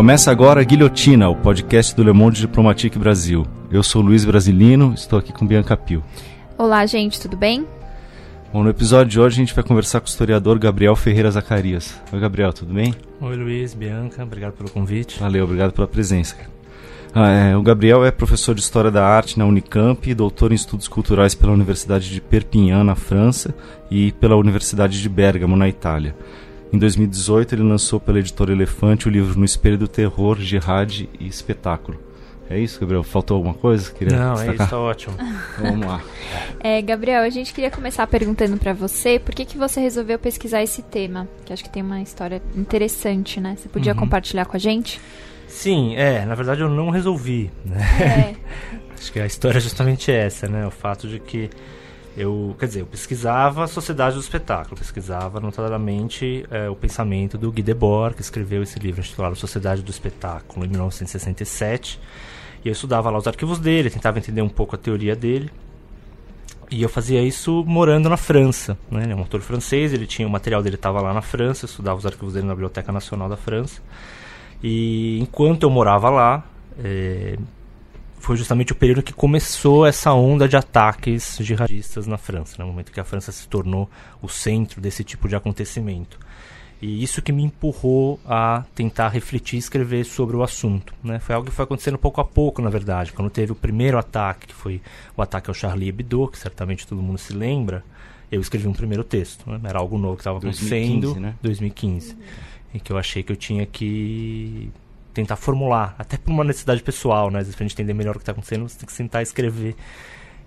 Começa agora a Guilhotina, o podcast do Le Monde Diplomatique Brasil. Eu sou Luiz Brasilino, estou aqui com Bianca Pio. Olá, gente, tudo bem? Bom, no episódio de hoje a gente vai conversar com o historiador Gabriel Ferreira Zacarias. Oi, Gabriel, tudo bem? Oi, Luiz, Bianca, obrigado pelo convite. Valeu, obrigado pela presença. Ah, é, o Gabriel é professor de História da Arte na Unicamp e doutor em Estudos Culturais pela Universidade de Perpignan, na França, e pela Universidade de Bergamo, na Itália. Em 2018, ele lançou pela editora Elefante o livro No Espelho do Terror, Jihad e Espetáculo. É isso, Gabriel? Faltou alguma coisa? Queria Não, destacar? é isso, tá ótimo. Vamos lá. É, Gabriel, a gente queria começar perguntando para você por que, que você resolveu pesquisar esse tema, que acho que tem uma história interessante, né? Você podia uhum. compartilhar com a gente? Sim, é, na verdade eu não resolvi, né? É. acho que a história é justamente essa, né? O fato de que eu, quer dizer, eu pesquisava a sociedade do espetáculo, pesquisava notadamente é, o pensamento do Guy Debord, que escreveu esse livro intitulado Sociedade do Espetáculo, em 1967. E eu estudava lá os arquivos dele, tentava entender um pouco a teoria dele. E eu fazia isso morando na França. Né? Ele é um autor francês, ele tinha o material dele estava lá na França, eu estudava os arquivos dele na Biblioteca Nacional da França. E enquanto eu morava lá, é, foi justamente o período que começou essa onda de ataques jihadistas na França, no né? momento que a França se tornou o centro desse tipo de acontecimento. E isso que me empurrou a tentar refletir e escrever sobre o assunto. Né? Foi algo que foi acontecendo pouco a pouco, na verdade. Quando teve o primeiro ataque, que foi o ataque ao Charlie Hebdo, que certamente todo mundo se lembra, eu escrevi um primeiro texto. Né? Era algo novo que estava acontecendo. 2015, né? 2015. E que eu achei que eu tinha que tentar formular, até por uma necessidade pessoal, né? Às vezes pra gente entender melhor o que está acontecendo, você tem que sentar e escrever.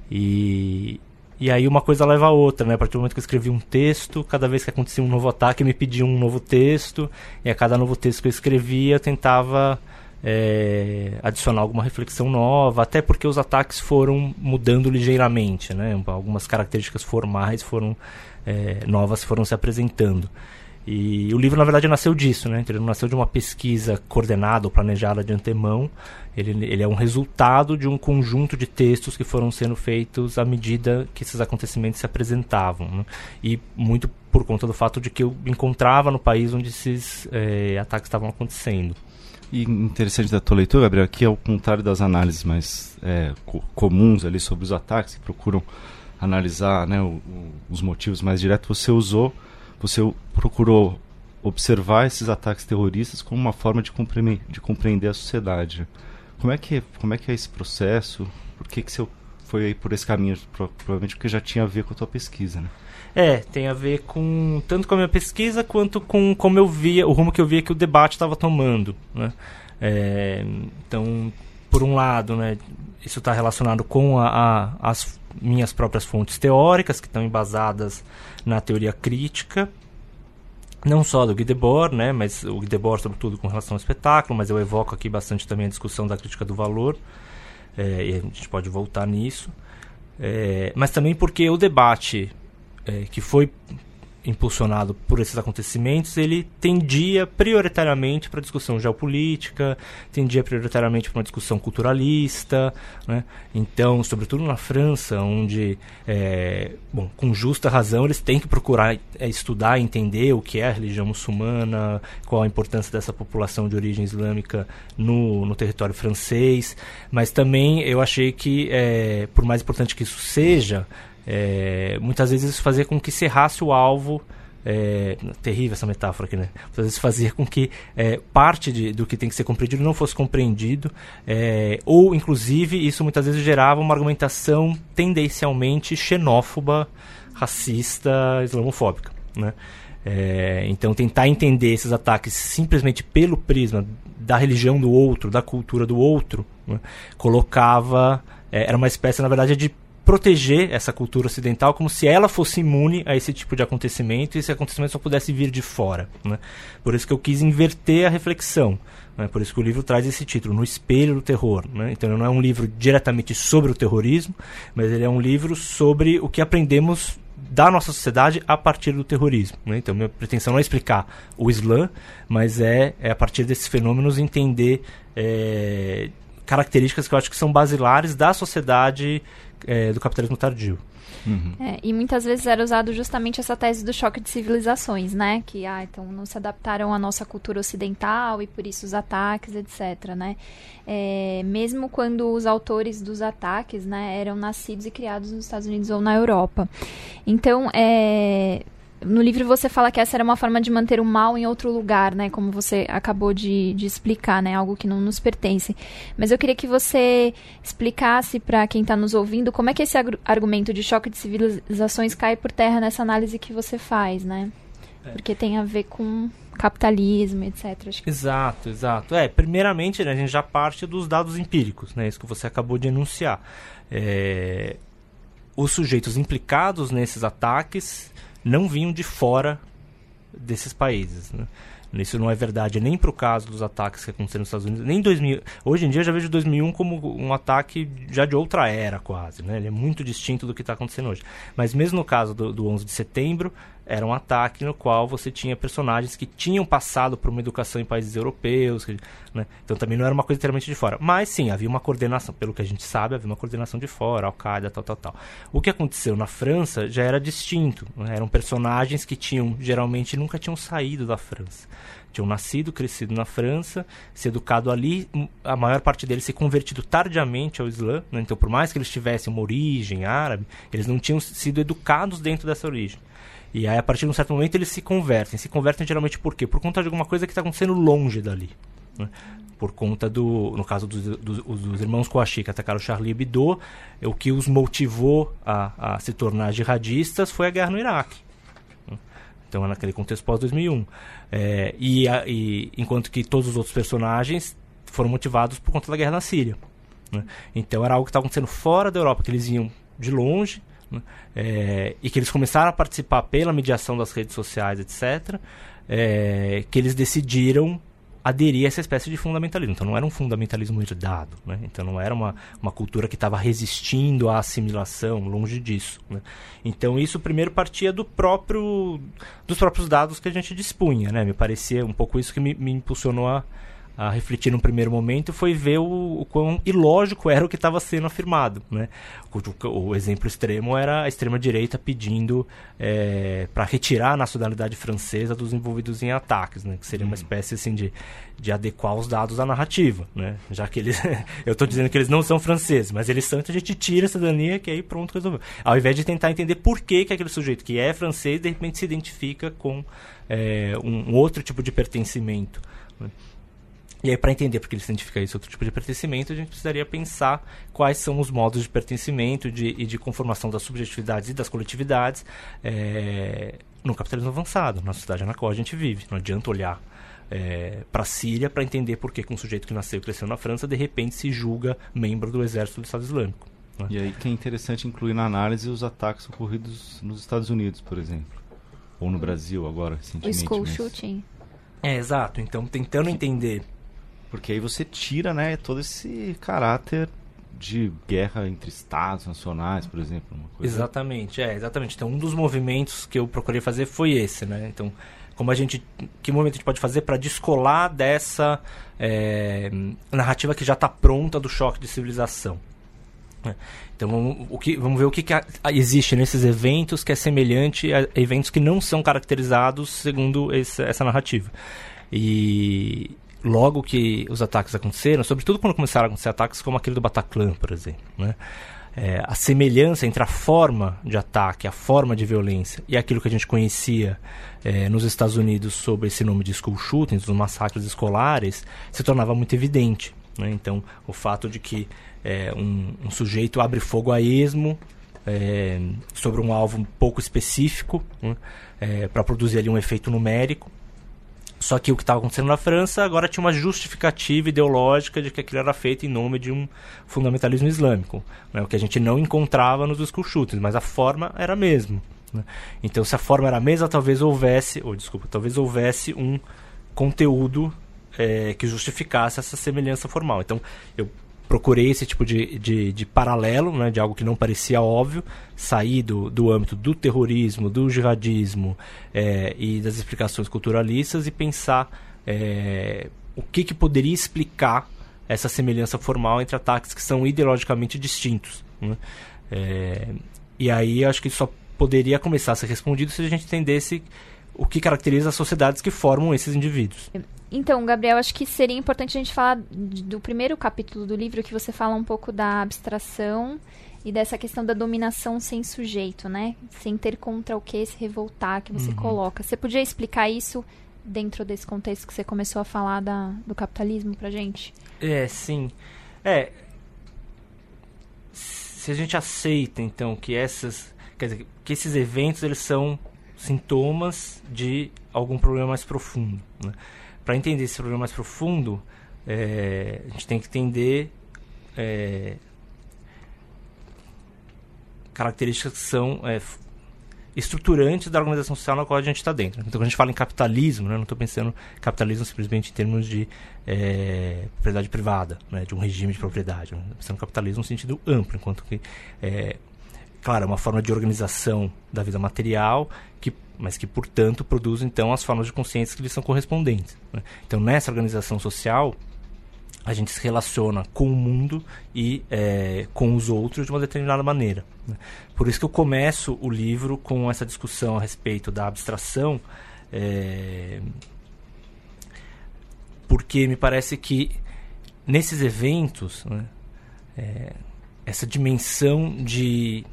E, e aí uma coisa leva a outra, né? A partir do momento que eu escrevi um texto, cada vez que acontecia um novo ataque, me pediam um novo texto, e a cada novo texto que eu escrevia, eu tentava é, adicionar alguma reflexão nova, até porque os ataques foram mudando ligeiramente, né? Algumas características formais foram é, novas foram se apresentando. E o livro, na verdade, nasceu disso, né? Ele não nasceu de uma pesquisa coordenada ou planejada de antemão. Ele, ele é um resultado de um conjunto de textos que foram sendo feitos à medida que esses acontecimentos se apresentavam. Né? E muito por conta do fato de que eu encontrava no país onde esses é, ataques estavam acontecendo. E interessante da tua leitura, Gabriel, aqui ao contrário das análises mais é, co comuns ali sobre os ataques, que procuram analisar né, o, o, os motivos mais diretos, você usou você procurou observar esses ataques terroristas como uma forma de, compre de compreender a sociedade. Como é que como é que é esse processo? Por que que você foi por esse caminho? Provavelmente porque já tinha a ver com a tua pesquisa, né? É, tem a ver com tanto com a minha pesquisa quanto com como eu via o rumo que eu via que o debate estava tomando, né? É, então, por um lado, né, isso está relacionado com a, a, as minhas próprias fontes teóricas que estão embasadas na teoria crítica, não só do Guy Debord, né, mas o Guy Debord sobretudo com relação ao espetáculo, mas eu evoco aqui bastante também a discussão da crítica do valor, é, e a gente pode voltar nisso, é, mas também porque o debate é, que foi impulsionado por esses acontecimentos, ele tendia prioritariamente para discussão geopolítica, tendia prioritariamente para uma discussão culturalista, né? então, sobretudo na França, onde, é, bom, com justa razão, eles têm que procurar é, estudar, entender o que é a religião muçulmana, qual a importância dessa população de origem islâmica no, no território francês, mas também eu achei que, é, por mais importante que isso seja, é, muitas vezes isso fazia com que cerrasse o alvo. É, terrível essa metáfora aqui, né? Vezes fazia com que é, parte de, do que tem que ser compreendido não fosse compreendido, é, ou inclusive isso muitas vezes gerava uma argumentação tendencialmente xenófoba, racista, islamofóbica, né? É, então tentar entender esses ataques simplesmente pelo prisma da religião do outro, da cultura do outro, né? colocava é, era uma espécie na verdade de proteger essa cultura ocidental como se ela fosse imune a esse tipo de acontecimento e esse acontecimento só pudesse vir de fora. Né? Por isso que eu quis inverter a reflexão. Né? Por isso que o livro traz esse título, No Espelho do Terror. Né? Então ele não é um livro diretamente sobre o terrorismo, mas ele é um livro sobre o que aprendemos da nossa sociedade a partir do terrorismo. Né? Então, minha pretensão não é explicar o Islã, mas é, é a partir desses fenômenos entender é, características que eu acho que são basilares da sociedade é, do capitalismo tardio. Uhum. É, e muitas vezes era usado justamente essa tese do choque de civilizações, né? Que, ah, então não se adaptaram à nossa cultura ocidental e por isso os ataques, etc, né? É, mesmo quando os autores dos ataques, né, eram nascidos e criados nos Estados Unidos ou na Europa. Então, é, no livro você fala que essa era uma forma de manter o mal em outro lugar, né? Como você acabou de, de explicar, né? Algo que não nos pertence. Mas eu queria que você explicasse para quem está nos ouvindo como é que esse argumento de choque de civilizações cai por terra nessa análise que você faz, né? É. Porque tem a ver com capitalismo, etc. Que... Exato, exato. É, primeiramente, né, a gente já parte dos dados empíricos, né? Isso que você acabou de enunciar. É... Os sujeitos implicados nesses ataques não vinham de fora desses países. Né? Isso não é verdade nem para o caso dos ataques que aconteceram nos Estados Unidos, nem 2000. Hoje em dia eu já vejo 2001 como um ataque já de outra era quase, né? Ele é muito distinto do que está acontecendo hoje. Mas mesmo no caso do, do 11 de setembro, era um ataque no qual você tinha personagens que tinham passado por uma educação em países europeus, né? então também não era uma coisa inteiramente de fora. Mas sim, havia uma coordenação, pelo que a gente sabe, havia uma coordenação de fora, Al-Qaeda, tal, tal, tal. O que aconteceu na França já era distinto, né? eram personagens que tinham, geralmente, nunca tinham saído da França. Tinham nascido, crescido na França, se educado ali, a maior parte deles se convertido tardiamente ao Islã, né? então por mais que eles tivessem uma origem árabe, eles não tinham sido educados dentro dessa origem. E aí, a partir de um certo momento, eles se convertem. Se convertem geralmente por quê? Por conta de alguma coisa que está acontecendo longe dali. Né? Por conta do. No caso dos, dos, dos irmãos Kouachi que atacaram Charlie Hebdo, o que os motivou a, a se tornar jihadistas foi a guerra no Iraque. Né? Então, é naquele contexto pós-2001. É, e, e, enquanto que todos os outros personagens foram motivados por conta da guerra na Síria. Né? Então, era algo que estava acontecendo fora da Europa, que eles iam de longe? É, e que eles começaram a participar pela mediação das redes sociais, etc., é, que eles decidiram aderir a essa espécie de fundamentalismo. Então não era um fundamentalismo herdado, né? então não era uma, uma cultura que estava resistindo à assimilação, longe disso. Né? Então isso primeiro partia do próprio, dos próprios dados que a gente dispunha. Né? Me parecia um pouco isso que me, me impulsionou a, a refletir num primeiro momento foi ver o, o quão ilógico era o que estava sendo afirmado. Né? O, o, exemplo extremo era a extrema-direita pedindo é, para retirar a nacionalidade francesa dos envolvidos em ataques, né? que seria uma uhum. espécie assim, de, de adequar os dados à narrativa. Né? Já que eles. eu estou dizendo que eles não são franceses, mas eles são, então a gente tira a cidadania que aí pronto resolveu. Ao invés de tentar entender por que, que aquele sujeito que é francês de repente se identifica com é, um, um outro tipo de pertencimento. Né? E aí, para entender porque ele identifica esse outro tipo de pertencimento, a gente precisaria pensar quais são os modos de pertencimento de, e de conformação das subjetividades e das coletividades é, no capitalismo avançado, na sociedade na qual a gente vive. Não adianta olhar é, para a Síria para entender por que um sujeito que nasceu e cresceu na França, de repente se julga membro do exército do Estado Islâmico. Né? E aí que é interessante incluir na análise os ataques ocorridos nos Estados Unidos, por exemplo. Ou no Brasil agora, recentemente. O school shooting. É, exato. Então, tentando entender porque aí você tira, né, todo esse caráter de guerra entre estados nacionais, por exemplo. exatamente, é, exatamente. Então, um dos movimentos que eu procurei fazer foi esse, né? Então, como a gente, que movimento a gente pode fazer para descolar dessa é, narrativa que já está pronta do choque de civilização? Né? Então, vamos, o que, vamos ver o que, que existe nesses eventos que é semelhante a eventos que não são caracterizados segundo esse, essa narrativa. E, logo que os ataques aconteceram, sobretudo quando começaram a acontecer ataques como aquele do Bataclan, por exemplo, né? É, a semelhança entre a forma de ataque, a forma de violência e aquilo que a gente conhecia é, nos Estados Unidos sobre esse nome de school shootings, os massacres escolares, se tornava muito evidente. Né? Então, o fato de que é, um, um, sujeito abre fogo a esmo é, sobre um alvo um pouco específico né? É, para produzir ali um efeito numérico só que o que estava acontecendo na França agora tinha uma justificativa ideológica de que aquilo era feito em nome de um fundamentalismo islâmico, né? o que a gente não encontrava nos school mas a forma era a mesma. Né? Então, se a forma era a mesma, talvez houvesse, ou desculpa, talvez houvesse um conteúdo é, que justificasse essa semelhança formal. Então, eu procurei esse tipo de, de, de paralelo, né, de algo que não parecia óbvio, sair do, do âmbito do terrorismo, do jihadismo é, e das explicações culturalistas e pensar é, o que, que poderia explicar essa semelhança formal entre ataques que são ideologicamente distintos. Né? É, e aí acho que só poderia começar a ser respondido se a gente entendesse o que caracteriza as sociedades que formam esses indivíduos. Então, Gabriel, acho que seria importante a gente falar do primeiro capítulo do livro, que você fala um pouco da abstração e dessa questão da dominação sem sujeito, né? Sem ter contra o que se revoltar, que você uhum. coloca. Você podia explicar isso dentro desse contexto que você começou a falar da, do capitalismo pra gente? É, sim. É. Se a gente aceita, então, que essas. Quer dizer, que esses eventos eles são sintomas de algum problema mais profundo. Né? Para entender esse problema mais profundo, é, a gente tem que entender é, características que são é, estruturantes da organização social na qual a gente está dentro. Então, quando a gente fala em capitalismo, né, não estou pensando em capitalismo simplesmente em termos de é, propriedade privada, né, de um regime de propriedade. Estou pensando em capitalismo no sentido amplo, enquanto que, é, claro, é uma forma de organização da vida material, que, mas que, portanto, produz, então, as formas de consciência que lhes são correspondentes. Né. Então, nessa organização social, a gente se relaciona com o mundo e é, com os outros de uma determinada maneira. Né? Por isso que eu começo o livro com essa discussão a respeito da abstração, é, porque me parece que nesses eventos, né, é, essa dimensão de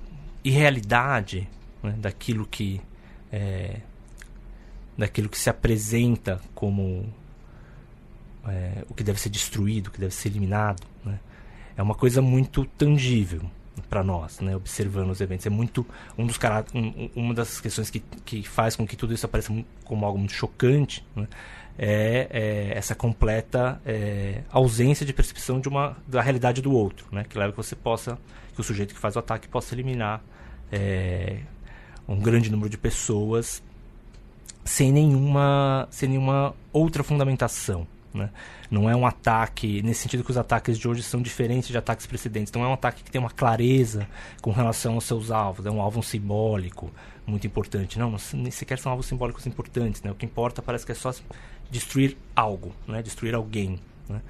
irrealidade né, daquilo que é, daquilo que se apresenta como é, o que deve ser destruído, o que deve ser eliminado, né? é uma coisa muito tangível para nós, né? observando os eventos. É muito um dos um, uma das questões que, que faz com que tudo isso apareça como algo muito chocante, né? É, é, essa completa é, ausência de percepção de uma da realidade do outro, né? que leva que você possa que o sujeito que faz o ataque possa eliminar é, um grande número de pessoas sem nenhuma sem nenhuma outra fundamentação. Né? Não é um ataque, nesse sentido que os ataques de hoje são diferentes de ataques precedentes. Não é um ataque que tem uma clareza com relação aos seus alvos. É um alvo simbólico muito importante. Não, nem sequer são alvos simbólicos importantes. Né? O que importa parece que é só destruir algo, né? destruir alguém. Né?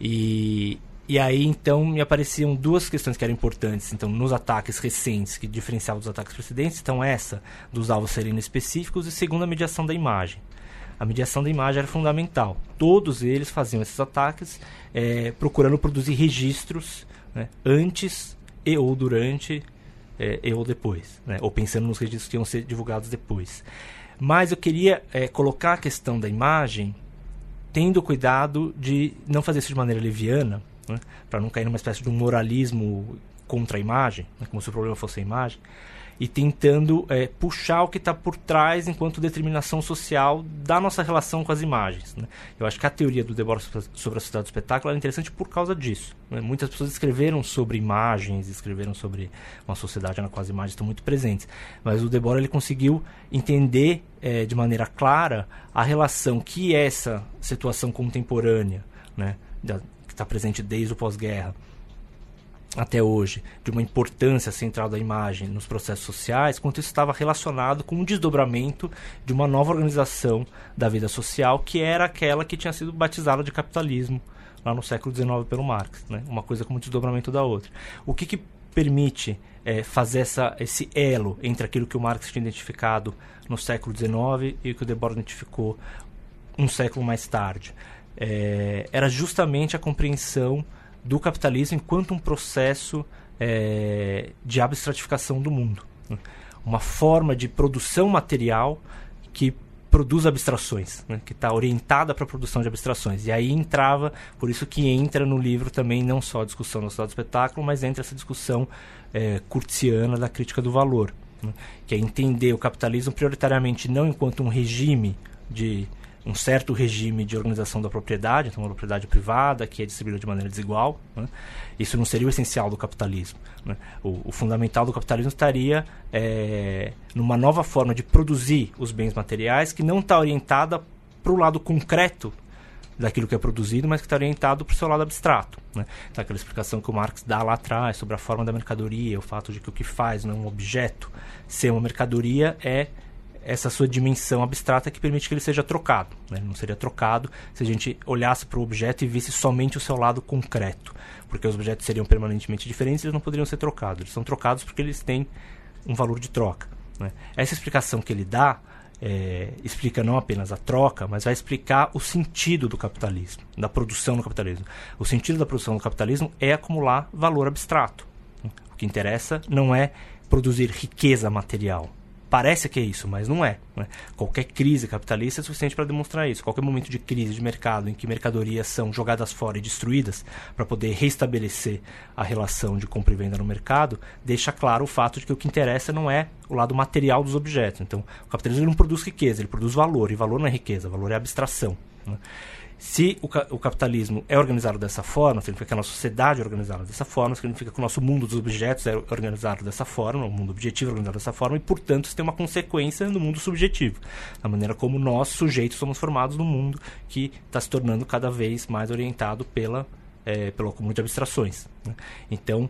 E, e aí, então, me apareciam duas questões que eram importantes. Então, nos ataques recentes, que diferenciavam dos ataques precedentes, então essa dos alvos serem específicos e segunda, a mediação da imagem a mediação da imagem era fundamental. Todos eles faziam esses ataques é, procurando produzir registros né, antes e ou durante é, e ou depois, né, ou pensando nos registros que iam ser divulgados depois. Mas eu queria é, colocar a questão da imagem tendo cuidado de não fazer isso de maneira leviana, né, para não cair numa espécie de um moralismo contra a imagem, né, como se o problema fosse a imagem, e tentando é, puxar o que está por trás enquanto determinação social da nossa relação com as imagens. Né? Eu acho que a teoria do Debord sobre a sociedade do espetáculo é interessante por causa disso. Né? Muitas pessoas escreveram sobre imagens, escreveram sobre uma sociedade na qual as imagens estão muito presentes, mas o Debord ele conseguiu entender é, de maneira clara a relação que essa situação contemporânea, né, da, que está presente desde o pós-guerra, até hoje, de uma importância central da imagem nos processos sociais, quanto isso estava relacionado com um desdobramento de uma nova organização da vida social, que era aquela que tinha sido batizada de capitalismo lá no século XIX pelo Marx. Né? Uma coisa como desdobramento da outra. O que, que permite é, fazer essa, esse elo entre aquilo que o Marx tinha identificado no século XIX e o que o Debord identificou um século mais tarde? É, era justamente a compreensão do capitalismo enquanto um processo é, de abstratificação do mundo. Né? Uma forma de produção material que produz abstrações, né? que está orientada para a produção de abstrações. E aí entrava, por isso que entra no livro também não só a discussão do estado do espetáculo, mas entra essa discussão é, curtiana da crítica do valor, né? que é entender o capitalismo prioritariamente não enquanto um regime de um certo regime de organização da propriedade, então uma propriedade privada que é distribuída de maneira desigual. Né? Isso não seria o essencial do capitalismo. Né? O, o, fundamental do capitalismo estaria é, numa nova forma de produzir os bens materiais que não está orientada para o lado concreto daquilo que é produzido, mas que está orientado para o seu lado abstrato. Né? Então, aquela explicação que o Marx dá lá atrás sobre a forma da mercadoria, o fato de que o que faz não é um objeto, ser uma mercadoria é essa sua dimensão abstrata que permite que ele seja trocado. Né? Não seria trocado se a gente olhasse para o objeto e visse somente o seu lado concreto, porque os objetos seriam permanentemente diferentes e eles não poderiam ser trocados. Eles são trocados porque eles têm um valor de troca. Né? Essa explicação que ele dá é, explica não apenas a troca, mas vai explicar o sentido do capitalismo, da produção do capitalismo. O sentido da produção do capitalismo é acumular valor abstrato. O que interessa não é produzir riqueza material, Parece que é isso, mas não é. Né? Qualquer crise capitalista é suficiente para demonstrar isso. Qualquer momento de crise de mercado em que mercadorias são jogadas fora e destruídas para poder restabelecer a relação de compra e venda no mercado, deixa claro o fato de que o que interessa não é o lado material dos objetos. Então, o capitalismo não produz riqueza, ele produz valor, e valor não é riqueza, valor é abstração. Né? Se o, o, capitalismo é organizado dessa forma, significa que a nossa sociedade é organizada dessa forma, significa que o nosso mundo dos objetos é organizado dessa forma, o mundo objetivo é organizado dessa forma, e, portanto, isso tem uma consequência no mundo subjetivo, na maneira como nós, sujeitos, somos formados no mundo que está se tornando cada vez mais orientado pela, é, pelo acúmulo de abstrações. Né? Então,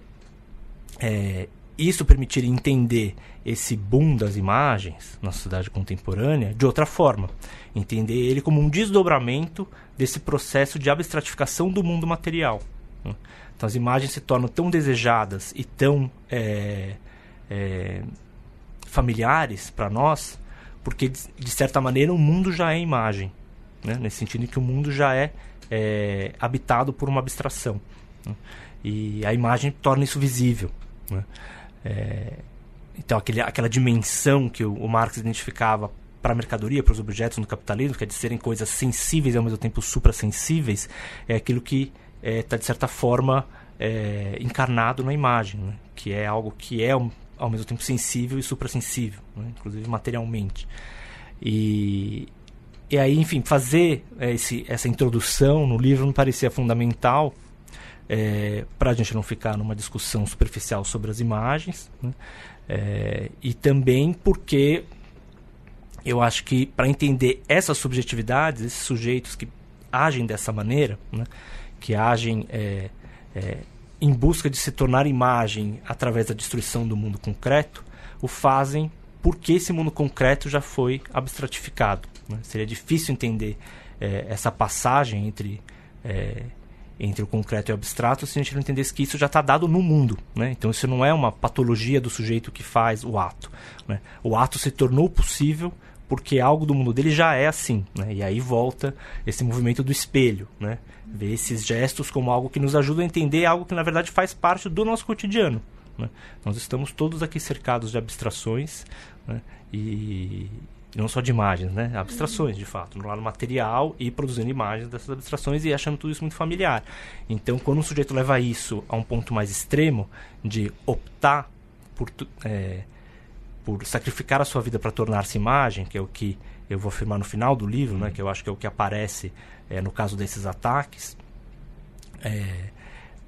é, isso permitiria entender esse boom das imagens na sociedade contemporânea de outra forma. Entender ele como um desdobramento desse processo de abstratificação do mundo material. Né? Então as imagens se tornam tão desejadas e tão é, é, familiares para nós, porque de certa maneira o mundo já é imagem. Né? Nesse sentido em que o mundo já é, é habitado por uma abstração. Né? E a imagem torna isso visível. Né? É, então, aquele, aquela dimensão que o, o Marx identificava para a mercadoria, para os objetos no capitalismo, que é de serem coisas sensíveis e ao mesmo tempo suprassensíveis, é aquilo que está, é, tá, de certa forma, é, encarnado na imagem, né? que é algo que é, ao mesmo tempo, sensível e suprassensível, né? inclusive materialmente. E, e aí, enfim, fazer esse, essa introdução no livro me parecia fundamental é, para a gente não ficar numa discussão superficial sobre as imagens, né? é, e também porque eu acho que para entender essas subjetividades, esses sujeitos que agem dessa maneira, né? que agem é, é, em busca de se tornar imagem através da destruição do mundo concreto, o fazem porque esse mundo concreto já foi abstratificado. Né? Seria difícil entender é, essa passagem entre é, entre o concreto e o abstrato se a gente não entendesse que isso já está dado no mundo. Né? Então isso não é uma patologia do sujeito que faz o ato. Né? O ato se tornou possível porque algo do mundo dele já é assim. Né? E aí volta esse movimento do espelho. Né? Ver esses gestos como algo que nos ajuda a entender algo que na verdade faz parte do nosso cotidiano. Né? Nós estamos todos aqui cercados de abstrações né? e, não só de imagens, né? Abstrações, de fato, no lado material e produzindo imagens dessas abstrações e achando tudo isso muito familiar. Então, quando um sujeito leva isso a um ponto mais extremo de optar por, é, por sacrificar a sua vida para tornar-se imagem, que é o que eu vou afirmar no final do livro, né? Que eu acho que é o que aparece é, no caso desses ataques. É,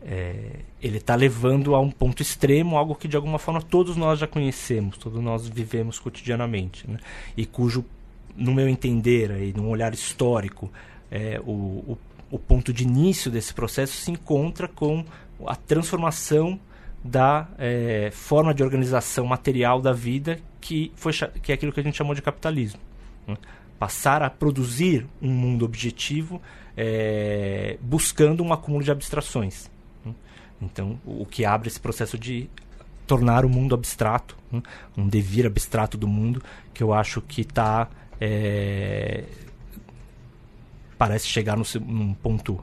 é, ele está levando a um ponto extremo algo que de alguma forma todos nós já conhecemos, todos nós vivemos cotidianamente, né? e cujo, no meu entender, e num olhar histórico, é, o, o, o, ponto de início desse processo se encontra com a transformação da é, forma de organização material da vida que, foi, que é aquilo que a gente chamou de capitalismo. Né? Passar a produzir um mundo objetivo é, buscando um acúmulo de abstrações. Então, o que abre esse processo de tornar o mundo abstrato, né? um devir abstrato do mundo, que eu acho que está. É... parece chegar no, num ponto.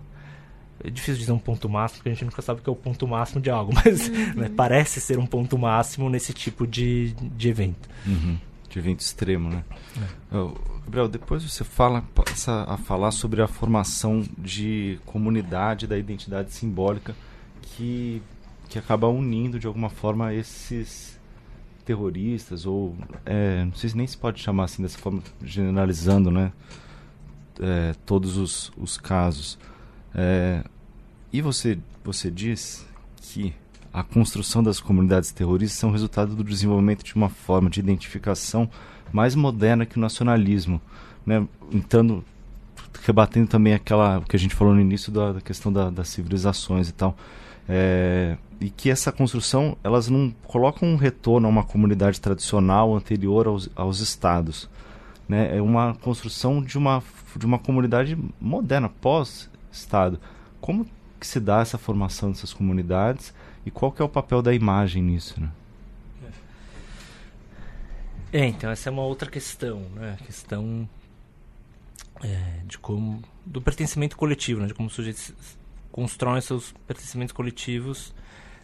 É difícil dizer um ponto máximo, porque a gente nunca sabe o que é o ponto máximo de algo, mas uhum. né, parece ser um ponto máximo nesse tipo de, de evento. Uhum. De evento extremo, né? É. Gabriel, depois você fala, passa a falar sobre a formação de comunidade da identidade simbólica que, que acaba unindo de alguma forma esses terroristas ou é, não sei se nem se pode chamar assim dessa forma generalizando né é, todos os, os casos. É, e você você diz que a construção das comunidades terroristas são resultado do desenvolvimento de uma forma de identificação mais moderna que o nacionalismo né? Entrando rebatendo também aquela que a gente falou no início da, da questão da, das civilizações e tal É, e que essa construção elas não colocam um retorno a uma comunidade tradicional anterior aos, aos estados. Né? É uma construção de uma, de uma comunidade moderna, pós-estado. Como que se dá essa formação dessas comunidades e qual que é o papel da imagem nisso? Né? É, então essa é uma outra questão, né? A questão é, de como do pertencimento coletivo, né? De como os sujeitos constroem seus pertencimentos coletivos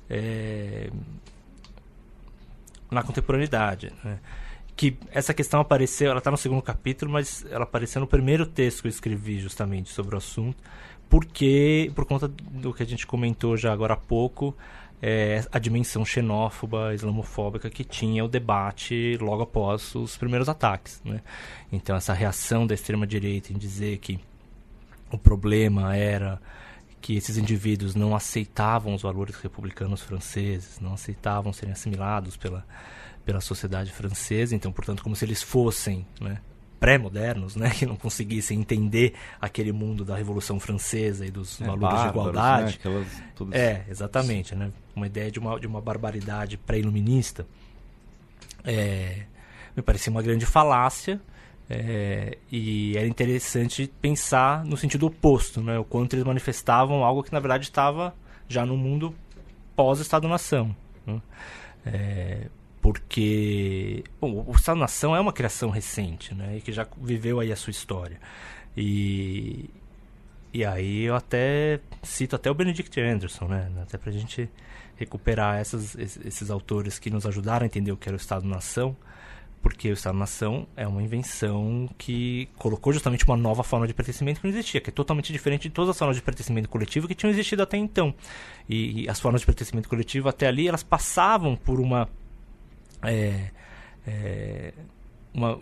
é, na contemporaneidade. Né? Que essa questão apareceu, ela está no segundo capítulo, mas ela apareceu no primeiro texto que eu escrevi justamente sobre o assunto, porque por conta do que a gente comentou já agora há pouco, é, a dimensão xenófoba, islamofóbica que tinha o debate logo após os primeiros ataques. Né? Então, essa reação da extrema-direita em dizer que o problema era que esses indivíduos não aceitavam os valores republicanos franceses, não aceitavam serem assimilados pela, pela sociedade francesa, então, portanto, como se eles fossem né, pré-modernos, né, que não conseguissem entender aquele mundo da Revolução Francesa e dos é, valores de igualdade. Né, aquelas, é, exatamente, né, uma ideia de uma, de uma barbaridade pré-iluminista. É, me parecia uma grande falácia, é, e era interessante pensar no sentido oposto, né? o quanto eles manifestavam algo que na verdade estava já no mundo pós-Estado-nação. Né? É, porque bom, o Estado-nação é uma criação recente, né? e que já viveu aí a sua história. E, e aí eu até cito até o Benedict Anderson, né? até para a gente recuperar essas, esses, autores que nos ajudaram a entender o que era o Estado-nação porque o Estado-nação é uma invenção que colocou justamente uma nova forma de pertencimento que não existia, que é totalmente diferente de todas as formas de pertencimento coletivo que tinham existido até então. E, e as formas de pertencimento coletivo até ali, elas passavam por uma... É, é, uma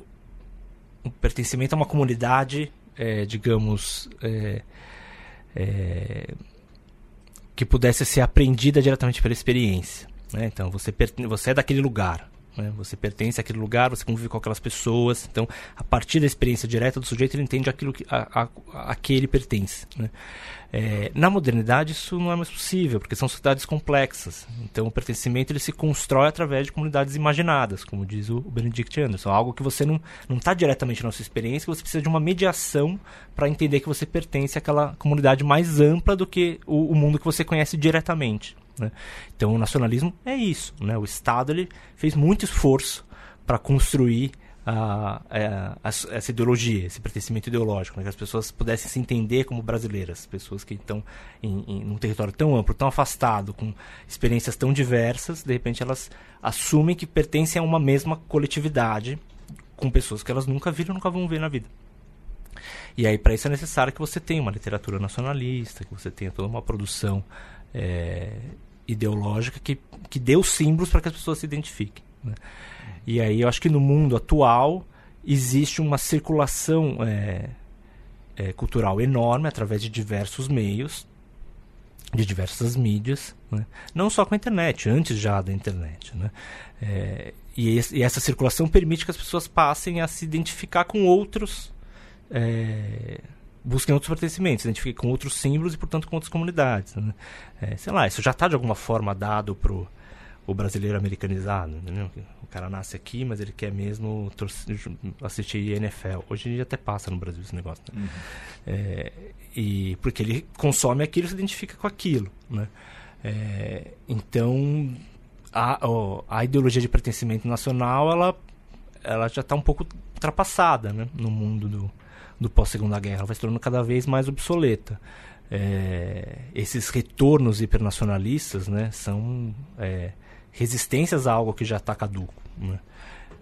um pertencimento a uma comunidade, é, digamos, é, é, que pudesse ser aprendida diretamente pela experiência. Né? Então, você, você é daquele lugar, né? Você pertence àquele lugar, você convive com aquelas pessoas. Então, a partir da experiência direta do sujeito, ele entende aquilo que, a, a, a que ele pertence. Né? É, na modernidade, isso não é mais possível, porque são sociedades complexas. Então, o pertencimento ele se constrói através de comunidades imaginadas, como diz o Benedict Anderson. Algo que você não está diretamente na sua experiência, que você precisa de uma mediação para entender que você pertence àquela comunidade mais ampla do que o, o mundo que você conhece diretamente. Né? Então o nacionalismo é isso. Né? O Estado ele fez muito esforço para construir a, a, a, essa ideologia, esse pertencimento ideológico, né? que as pessoas pudessem se entender como brasileiras, pessoas que estão em, em um território tão amplo, tão afastado, com experiências tão diversas, de repente elas assumem que pertencem a uma mesma coletividade, com pessoas que elas nunca viram, nunca vão ver na vida. E aí para isso é necessário que você tenha uma literatura nacionalista, que você tenha toda uma produção é, ideológica que, que deu símbolos para que as pessoas se identifiquem. Né? E aí eu acho que no mundo atual existe uma circulação é, é, cultural enorme através de diversos meios, de diversas mídias, né? não só com a internet, antes já da internet. Né? É, e, esse, e, essa circulação permite que as pessoas passem a se identificar com outros é, busquem outros pertencimentos, se identifiquem com outros símbolos e, portanto, com outras comunidades. Né? É, sei lá, isso já está de alguma forma dado para o brasileiro americanizado. Entendeu? O cara nasce aqui, mas ele quer mesmo assistir NFL. Hoje em dia até passa no Brasil esse negócio. Né? Uhum. É, e porque ele consome aquilo e se identifica com aquilo. Né? É, então, a, a ideologia de pertencimento nacional ela, ela já está um pouco ultrapassada né? no mundo do, do pós-segunda guerra, ela vai se tornando cada vez mais obsoleta. É, esses retornos hipernacionalistas né, são é, resistências a algo que já está caduco. Né?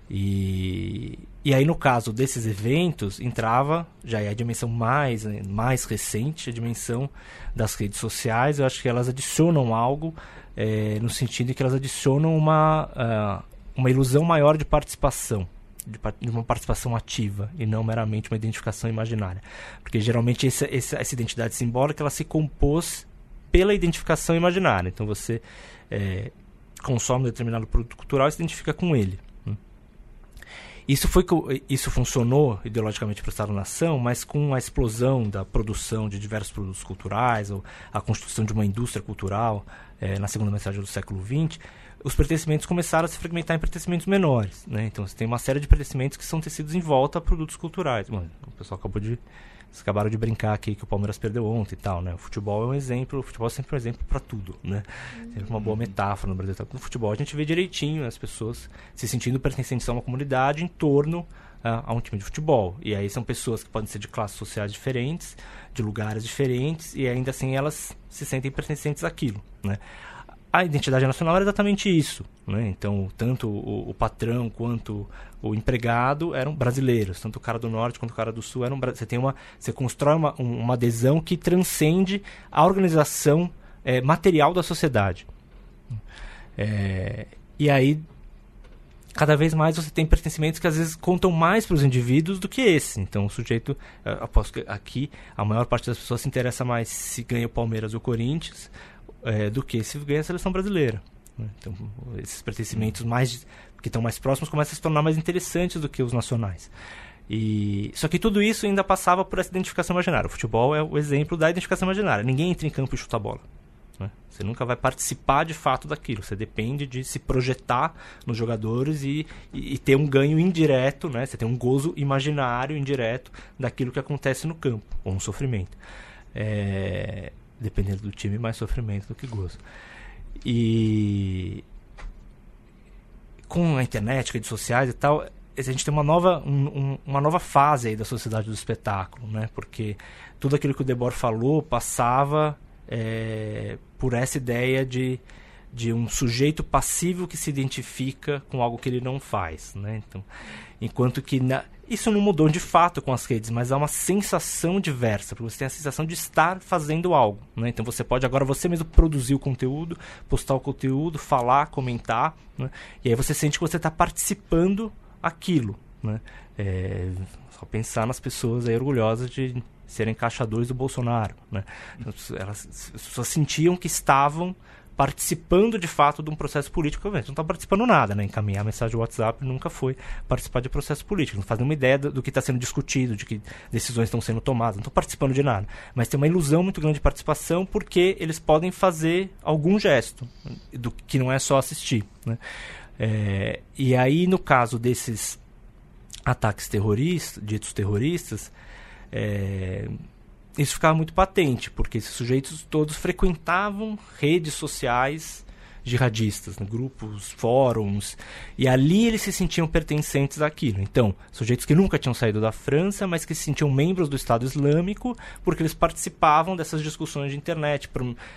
E, e aí, no caso desses eventos, entrava, já é a dimensão mais, né, mais recente, a dimensão das redes sociais. Eu acho que elas adicionam algo, é, no sentido de que elas adicionam uma, uh, uma ilusão maior de participação de, de, uma participação ativa e não meramente uma identificação imaginária. Porque geralmente essa, essa, essa identidade simbólica ela se compôs pela identificação imaginária. Então você é, consome um determinado produto cultural e se identifica com ele. Né? isso foi isso funcionou ideologicamente para o Estado-nação, mas com a explosão da produção de diversos produtos culturais ou a construção de uma indústria cultural é, na segunda metade do século XX, os pertencimentos começaram a se fragmentar em pertencimentos menores. Né? Então você tem uma série de pertencimentos que são tecidos em volta a produtos culturais. Bom, o pessoal acabou de vocês acabaram de brincar aqui que o Palmeiras perdeu ontem e tal, né? O futebol é um exemplo, o futebol é sempre um exemplo para tudo, né? Tem uma boa metáfora no Brasil. No futebol a gente vê direitinho as pessoas se sentindo pertencentes a uma comunidade em torno uh, a um time de futebol. E aí são pessoas que podem ser de classes sociais diferentes, de lugares diferentes, e ainda assim elas se sentem pertencentes àquilo, né? A identidade nacional era exatamente isso. Né? Então, tanto o, o, patrão quanto o empregado eram brasileiros. Tanto o cara do norte quanto o cara do sul eram Você tem uma, você constrói uma, uma adesão que transcende a organização é, material da sociedade. É, e aí, cada vez mais você tem pertencimentos que às vezes contam mais para os indivíduos do que esse. Então, o sujeito, aposto que aqui a maior parte das pessoas se interessa mais se ganha o Palmeiras ou o Corinthians é, do que se ganha a seleção brasileira. Então, esses pertencimentos mais que estão mais próximos começam a se tornar mais interessantes do que os nacionais. E só que tudo isso ainda passava por essa identificação imaginária. O futebol é o exemplo da identificação imaginária. Ninguém entra em campo e chuta a bola. Né? Você nunca vai participar de fato daquilo. Você depende de se projetar nos jogadores e, e, e, ter um ganho indireto, né? Você tem um gozo imaginário indireto daquilo que acontece no campo, ou um sofrimento. É, dependendo do time, mais sofrimento do que gozo. E com a internet, redes sociais e tal, a gente tem uma nova, um, uma nova fase aí da sociedade do espetáculo, né? Porque tudo aquilo que o Debord falou passava é, por essa ideia de, de um sujeito passivo que se identifica com algo que ele não faz, né? Então, enquanto que na, isso não mudou de fato com as redes, mas há uma sensação diversa, porque você tem a sensação de estar fazendo algo. Né? Então você pode agora você mesmo produzir o conteúdo, postar o conteúdo, falar, comentar, né? e aí você sente que você está participando aquilo. Né? É, só pensar nas pessoas aí orgulhosas de serem caixadores do Bolsonaro. Né? Elas, as pessoas sentiam que estavam participando de fato de um processo político. Não está participando nada, né? Encaminhar mensagem do WhatsApp nunca foi participar de processo político. Não faz nenhuma ideia do, do que está sendo discutido, de que decisões estão sendo tomadas. Não estão participando de nada. Mas tem uma ilusão muito grande de participação porque eles podem fazer algum gesto, do que não é só assistir. Né? É, e aí, no caso desses ataques terroristas, ditos terroristas, é, isso ficava muito patente, porque esses sujeitos todos frequentavam redes sociais jihadistas, né? grupos, fóruns, e ali eles se sentiam pertencentes àquilo. Então, sujeitos que nunca tinham saído da França, mas que se sentiam membros do Estado Islâmico, porque eles participavam dessas discussões de internet,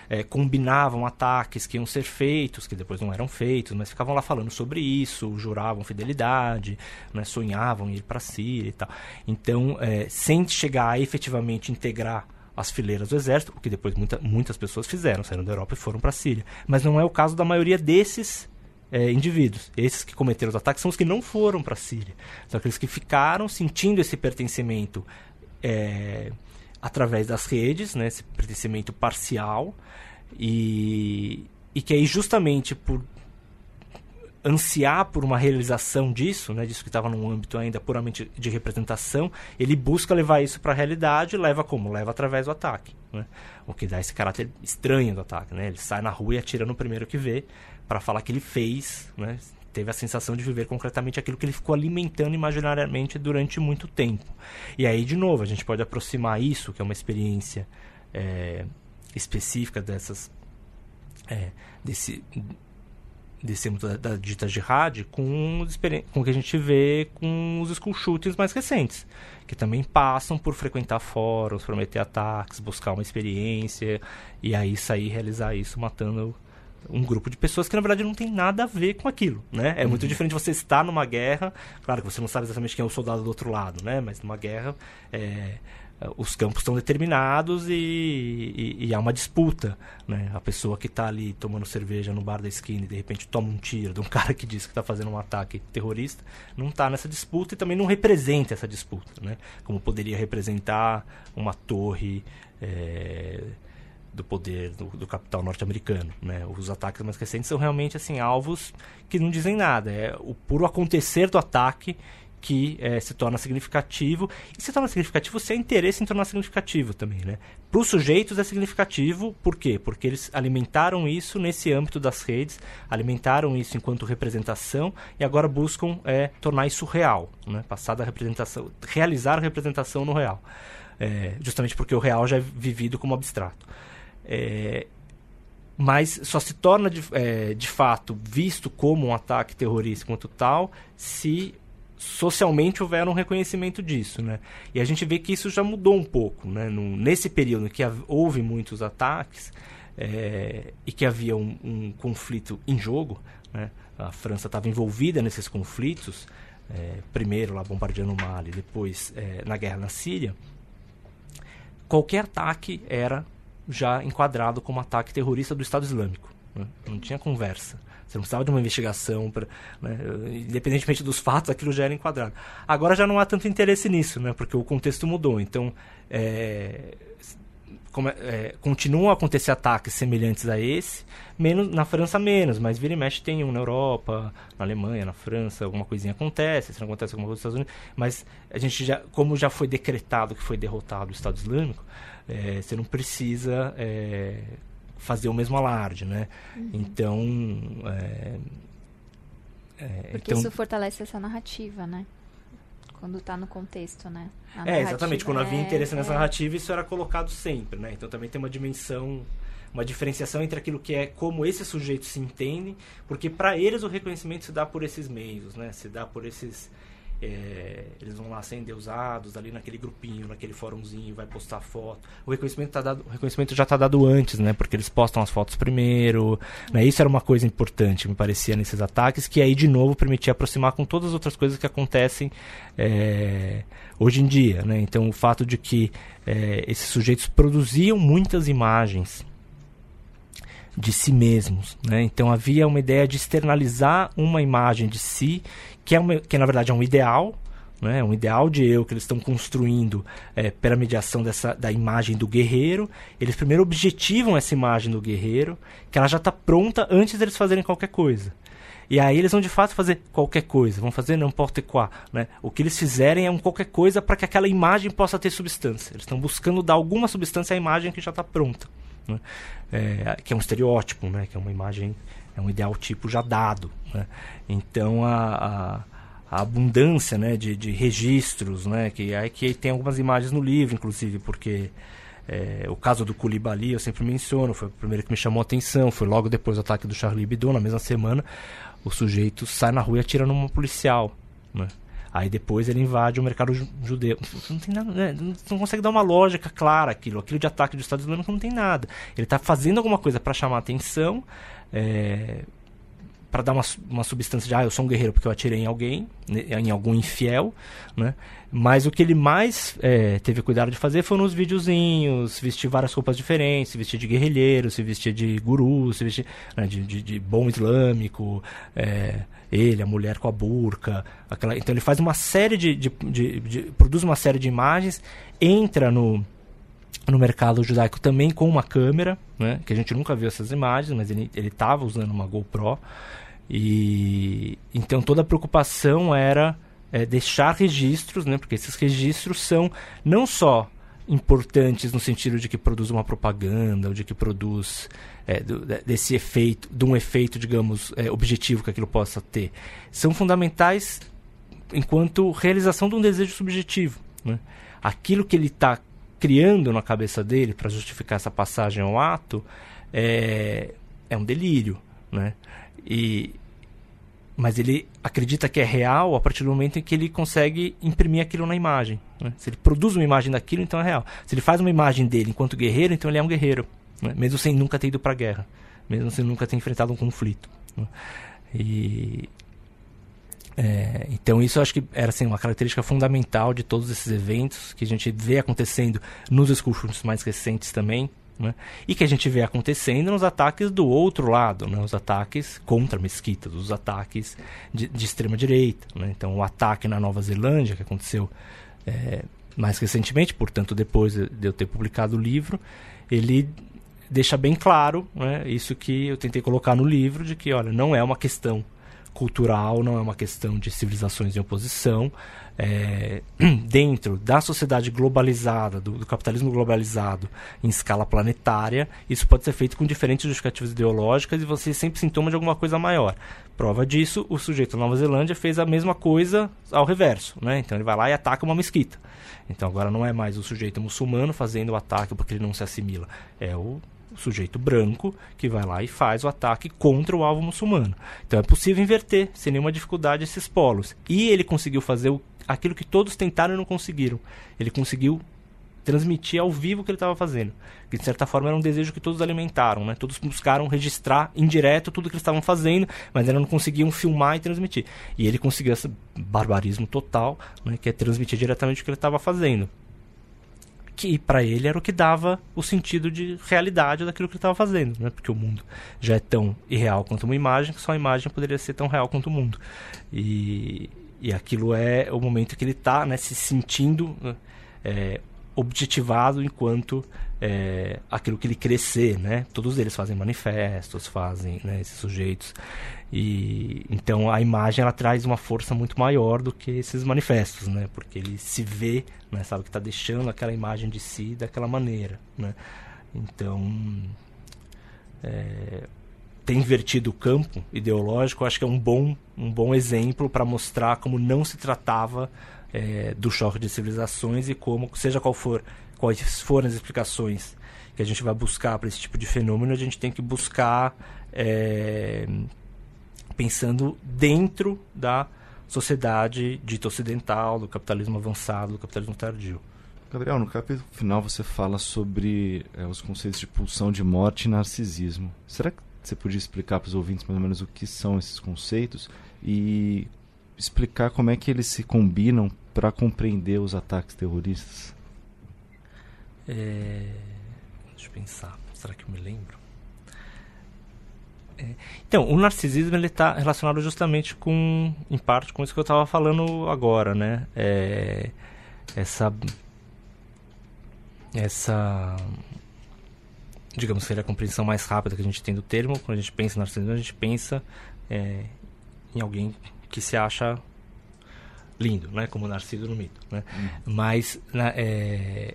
é, combinavam ataques que iam ser feitos, que depois não eram feitos, mas ficavam lá falando sobre isso, juravam fidelidade, né? sonhavam ir para a Síria e tal. Então, é, sem chegar a efetivamente integrar as fileiras do exército, o que depois muita, muitas pessoas fizeram, saíram da Europa e foram para a Síria. Mas não é o caso da maioria desses é, indivíduos. Esses que cometeram os ataques são os que não foram para a Síria. São aqueles que ficaram sentindo esse pertencimento é, através das redes, né, esse pertencimento parcial, e, e que aí justamente por ansiar por uma realização disso, né, disso que estava num âmbito ainda puramente de representação, ele busca levar isso para a realidade, leva como? Leva através do ataque, né? O que dá esse caráter estranho do ataque, né? Ele sai na rua e atira no primeiro que vê para falar que ele fez, né? Teve a sensação de viver concretamente aquilo que ele ficou alimentando imaginariamente durante muito tempo. E aí, de novo, a gente pode aproximar isso, que é uma experiência é, específica dessas é, desse desse da, da dita jihad com, com o que a gente vê com os school shootings mais recentes, que também passam por frequentar fóruns, prometer ataques, buscar uma experiência e aí sair realizar isso matando um grupo de pessoas que na verdade não tem nada a ver com aquilo, né? É uhum. muito diferente você estar numa guerra, claro que você não sabe exatamente quem é o soldado do outro lado, né? Mas numa guerra é, os campos estão determinados e, e, e, há uma disputa. Né? A pessoa que está ali tomando cerveja no bar da esquina e de repente toma um tiro de um cara que diz que está fazendo um ataque terrorista, não está nessa disputa e também não representa essa disputa. Né? Como poderia representar uma torre. É, do poder do, do capital norte-americano, né? Os ataques mais recentes são realmente assim alvos que não dizem nada. É o puro acontecer do ataque que é, se torna significativo. E se torna significativo se há interesse em tornar significativo também, né? Para os sujeitos é significativo, por quê? Porque eles alimentaram isso nesse âmbito das redes, alimentaram isso enquanto representação e agora buscam é, tornar isso real, né? Passar da representação, realizar a representação no real. É, justamente porque o real já é vivido como abstrato. É, mas só se torna de, é, de fato visto como um ataque terrorista quanto tal se socialmente houver um reconhecimento disso, né? E a gente vê que isso já mudou um pouco, né? Nesse período que houve muitos ataques é, e que havia um, um, conflito em jogo, né? A França estava envolvida nesses conflitos, é, primeiro lá bombardeando o Mali, depois é, na guerra na Síria. Qualquer ataque era já enquadrado como ataque terrorista do Estado Islâmico. Né? Não tinha conversa. Você não precisava de uma investigação, pra, né? independentemente dos fatos, aquilo já era enquadrado. Agora já não há tanto interesse nisso, né? porque o contexto mudou. Então, é, como, é, continuam a acontecer ataques semelhantes a esse, menos na França menos, mas vira e mexe tem um na Europa, na Alemanha, na França, alguma coisinha acontece, se não acontece alguma coisa nos Estados Unidos, mas a gente já, como já foi decretado que foi derrotado o Estado Islâmico, é, você não precisa é, fazer o mesmo alarde, né? Uhum. Então, é, é, Porque então, isso fortalece essa narrativa, né? Quando está no contexto, né? é, exatamente. Quando havia interesse nessa é. narrativa, isso era colocado sempre, né? Então também tem uma dimensão uma diferenciação entre aquilo que é como esses sujeitos se entendem, porque para eles o reconhecimento se dá por esses meios, né? Se dá por esses é, eles vão lá ser endeusados ali naquele grupinho, naquele fórumzinho, vai postar foto. O reconhecimento, tá dado, o reconhecimento já está dado antes, né? Porque eles postam as fotos primeiro. Né? Isso era uma coisa importante, me parecia, nesses ataques, que aí, de novo, permitia aproximar com todas as outras coisas que acontecem é, hoje em dia. Né? Então, o fato de que é, esses sujeitos produziam muitas imagens de si mesmos. Né? Então havia uma ideia de externalizar uma imagem de si que, é uma, que na verdade é um ideal, né? um ideal de eu que eles estão construindo é, pela mediação dessa, da imagem do guerreiro. Eles primeiro objetivam essa imagem do guerreiro, que ela já está pronta antes deles fazerem qualquer coisa. E aí eles vão de fato fazer qualquer coisa, vão fazer não importa qual, né? O que eles fizerem é um qualquer coisa para que aquela imagem possa ter substância. Eles estão buscando dar alguma substância à imagem que já está pronta, né? é, que é um estereótipo, né? Que é uma imagem é um ideal tipo já dado. Né? Então a, a, a, abundância né, de, de registros, né, que é que tem algumas imagens no livro, inclusive, porque é, o caso do Koulibaly eu sempre menciono, foi o primeiro que me chamou a atenção, foi logo depois do ataque do Charlie Hebdo, na mesma semana, o sujeito sai na rua e atira numa policial. Né? Aí depois ele invade o mercado judeu. Não, tem nada, né? não consegue dar uma lógica clara aquilo. Aquilo de ataque do Estado Islâmico não tem nada. Ele está fazendo alguma coisa para chamar atenção, é, para dar uma, uma substância de ah, eu sou um guerreiro porque eu atirei em alguém, né, em algum infiel, né? Mas o que ele mais é, teve cuidado de fazer foi nos videozinhos, vestir várias roupas diferentes, se vestir de guerrilheiro, se vestir de guru, se vestir né, de, de, de, bom islâmico, é, ele, a mulher com a burca, aquela, então ele faz uma série de, de, de, produz uma série de imagens, entra no no mercado judaico também com uma câmera, né, que a gente nunca viu essas imagens, mas ele ele estava usando uma GoPro e então toda a preocupação era é, deixar registros, né, porque esses registros são não só importantes no sentido de que produz uma propaganda ou de que produz é, do, desse efeito, de um efeito, digamos, é, objetivo que aquilo possa ter, são fundamentais enquanto realização de um desejo subjetivo. Né? Aquilo que ele está criando na cabeça dele para justificar essa passagem ao ato é, é um delírio, né? E, mas ele acredita que é real a partir do momento em que ele consegue imprimir aquilo na imagem. Né? Se ele produz uma imagem daquilo, então é real. Se ele faz uma imagem dele enquanto guerreiro, então ele é um guerreiro, né? mesmo sem nunca ter ido para a guerra, mesmo sem nunca ter enfrentado um conflito. Né? E é, então isso eu acho que era assim, uma característica fundamental de todos esses eventos que a gente vê acontecendo nos discursos mais recentes também, né? e que a gente vê acontecendo nos ataques do outro lado, né? os ataques contra mesquitas, os ataques de, de extrema direita. Né? Então o ataque na Nova Zelândia que aconteceu é, mais recentemente, portanto depois de eu ter publicado o livro, ele deixa bem claro né, isso que eu tentei colocar no livro de que olha não é uma questão cultural, não é uma questão de civilizações em oposição. É, dentro da sociedade globalizada, do, do, capitalismo globalizado em escala planetária, isso pode ser feito com diferentes justificativas ideológicas e você sempre sintoma de alguma coisa maior. Prova disso, o sujeito da Nova Zelândia fez a mesma coisa ao reverso. Né? Então ele vai lá e ataca uma mesquita. Então agora não é mais o sujeito muçulmano fazendo o ataque porque ele não se assimila. É o sujeito branco que vai lá e faz o ataque contra o alvo muçulmano. Então é possível inverter sem nenhuma dificuldade esses polos. E ele conseguiu fazer o, aquilo que todos tentaram e não conseguiram. Ele conseguiu transmitir ao vivo o que ele estava fazendo. Que de certa forma era um desejo que todos alimentaram, né? Todos buscaram registrar indireto tudo que eles estavam fazendo, mas ainda não conseguiam filmar e transmitir. E ele conseguiu esse barbarismo total, né? que é transmitir diretamente o que ele estava fazendo que para ele era o que dava o sentido de realidade daquilo que ele estava fazendo, né? Porque o mundo já é tão irreal quanto uma imagem, que só a imagem poderia ser tão real quanto o mundo. E, e aquilo é o momento que ele está né, se sentindo né, é, objetivado enquanto é, aquilo que ele crescer, né? Todos eles fazem manifestos, fazem né, esses sujeitos e então a imagem ela traz uma força muito maior do que esses manifestos, né? Porque ele se vê, né? Sabe que está deixando aquela imagem de si daquela maneira, né? Então é, ter invertido o campo ideológico, acho que é um bom um bom exemplo para mostrar como não se tratava é, do choque de civilizações e como seja qual for quais forem as explicações que a gente vai buscar para esse tipo de fenômeno, a gente tem que buscar é, pensando dentro da sociedade dita ocidental, do capitalismo avançado, do capitalismo tardio. Gabriel, no capítulo final você fala sobre é, os conceitos de pulsão de morte e narcisismo. Será que você podia explicar para os ouvintes mais ou menos o que são esses conceitos e explicar como é que eles se combinam para compreender os ataques terroristas? É... Deixa eu pensar. Será que eu me lembro? É, então, o narcisismo ele está relacionado justamente com, em parte, com isso que eu estava falando agora, né? É, essa, essa, digamos, seria a compreensão mais rápida que a gente tem do termo. Quando a gente pensa em narcisismo, a gente pensa é, em alguém que se acha lindo, né? Como Narciso no mito, né? Hum. Mas na, é,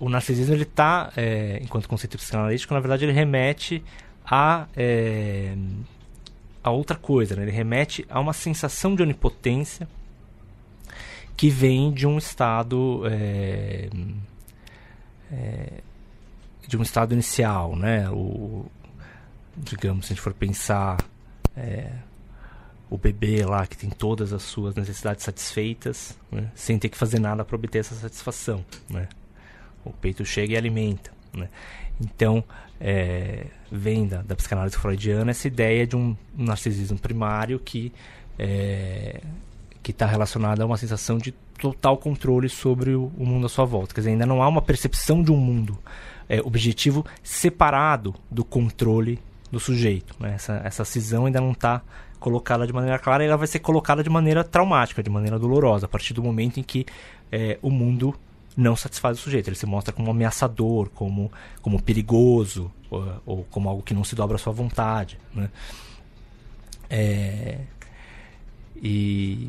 o narcisismo ele está, é, enquanto conceito psicanalítico, na verdade ele remete a, é, a outra coisa, né? ele remete a uma sensação de onipotência que vem de um estado é, é, de um estado inicial, né? O, digamos, se a gente for pensar é, o bebê lá que tem todas as suas necessidades satisfeitas, né? sem ter que fazer nada para obter essa satisfação, né? O peito chega e alimenta, né? Então, é, vem da, da, psicanálise freudiana essa ideia de um narcisismo primário que é, que está relacionado a uma sensação de total controle sobre o, o, mundo à sua volta. Quer dizer, ainda não há uma percepção de um mundo é, objetivo separado do controle do sujeito. Né? Essa, essa cisão ainda não está colocada de maneira clara ela vai ser colocada de maneira traumática, de maneira dolorosa, a partir do momento em que é, o mundo não satisfaz o sujeito. Ele se mostra como ameaçador, como, como perigoso, ou, ou como algo que não se dobra à sua vontade. Né? É, e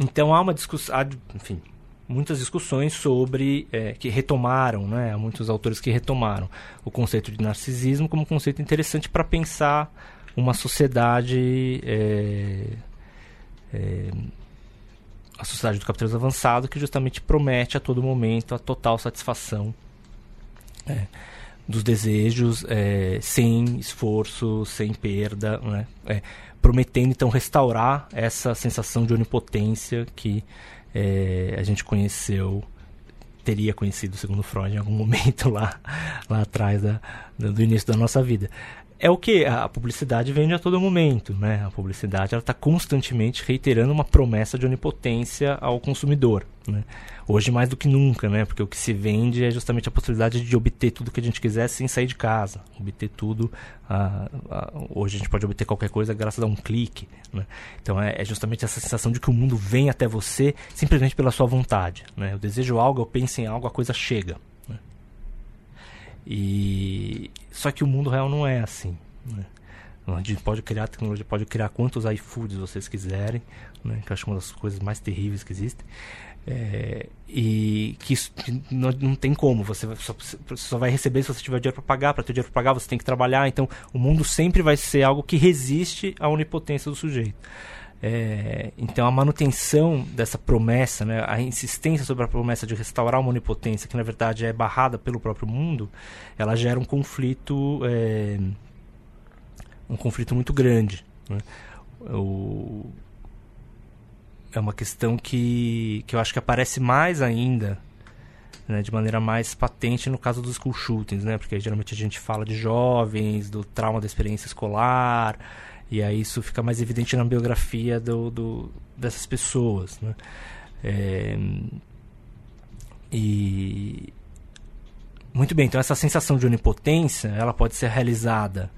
então há uma discussão, enfim, muitas discussões sobre é, que retomaram, né, muitos autores que retomaram o conceito de narcisismo como um conceito interessante para pensar uma sociedade é, é, a sociedade do capitalismo avançado que justamente promete a todo momento a total satisfação é, dos desejos é, sem esforço, sem perda, né? é, prometendo então restaurar essa sensação de onipotência que é, a gente conheceu teria conhecido segundo Freud em algum momento lá lá atrás da, do início da nossa vida é o que a publicidade vende a todo momento, né? A publicidade ela está constantemente reiterando uma promessa de onipotência ao consumidor, né? Hoje mais do que nunca, né? Porque o que se vende é justamente a possibilidade de obter tudo que a gente quiser sem sair de casa, obter tudo. Hoje a gente pode obter qualquer coisa graças a um clique, né? Então é, é, justamente essa sensação de que o mundo vem até você simplesmente pela sua vontade, né? Eu desejo algo, eu penso em algo, a coisa chega. E só que o mundo real não é assim. Né? A gente pode criar tecnologia, pode criar quantos iFoods vocês quiserem, né? que eu acho uma das coisas mais terríveis que existem. É, e que isso não, não tem como, você só, só, vai receber se você tiver dinheiro para pagar, para ter dinheiro para pagar você tem que trabalhar, então o mundo sempre vai ser algo que resiste à onipotência do sujeito. É, então a manutenção dessa promessa, né, a insistência sobre a promessa de restaurar uma onipotência, que na verdade é barrada pelo próprio mundo, ela gera um conflito, é, um conflito muito grande. Né? O, é uma questão que, que eu acho que aparece mais ainda, né, de maneira mais patente no caso dos school shootings, né, porque geralmente a gente fala de jovens, do trauma da experiência escolar, e aí isso fica mais evidente na biografia do, do dessas pessoas, né. É, e muito bem, então essa sensação de onipotência, ela pode ser realizada,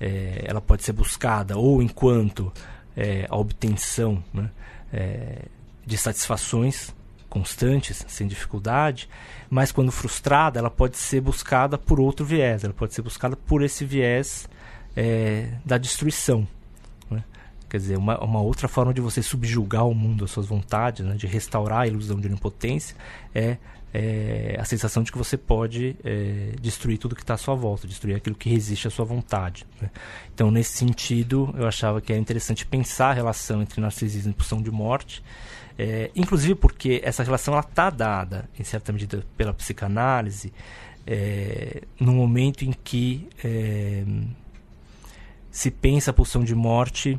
é, ela pode ser buscada ou enquanto é, a obtenção, né, é, de satisfações constantes, sem dificuldade, mas quando frustrada, ela pode ser buscada por outro viés, ela pode ser buscada por esse viés é, da destruição. Né? Quer dizer, uma, uma outra forma de você subjugar o mundo às suas vontades, né? de restaurar a ilusão de onipotência, é é, a sensação de que você pode é, destruir tudo que está à sua volta, destruir aquilo que resiste à sua vontade. Né? Então, nesse sentido, eu achava que era interessante pensar a relação entre narcisismo e pulsão de morte, é, inclusive porque essa relação está dada, em certa medida, pela psicanálise, é, no momento em que é, se pensa a pulsão de morte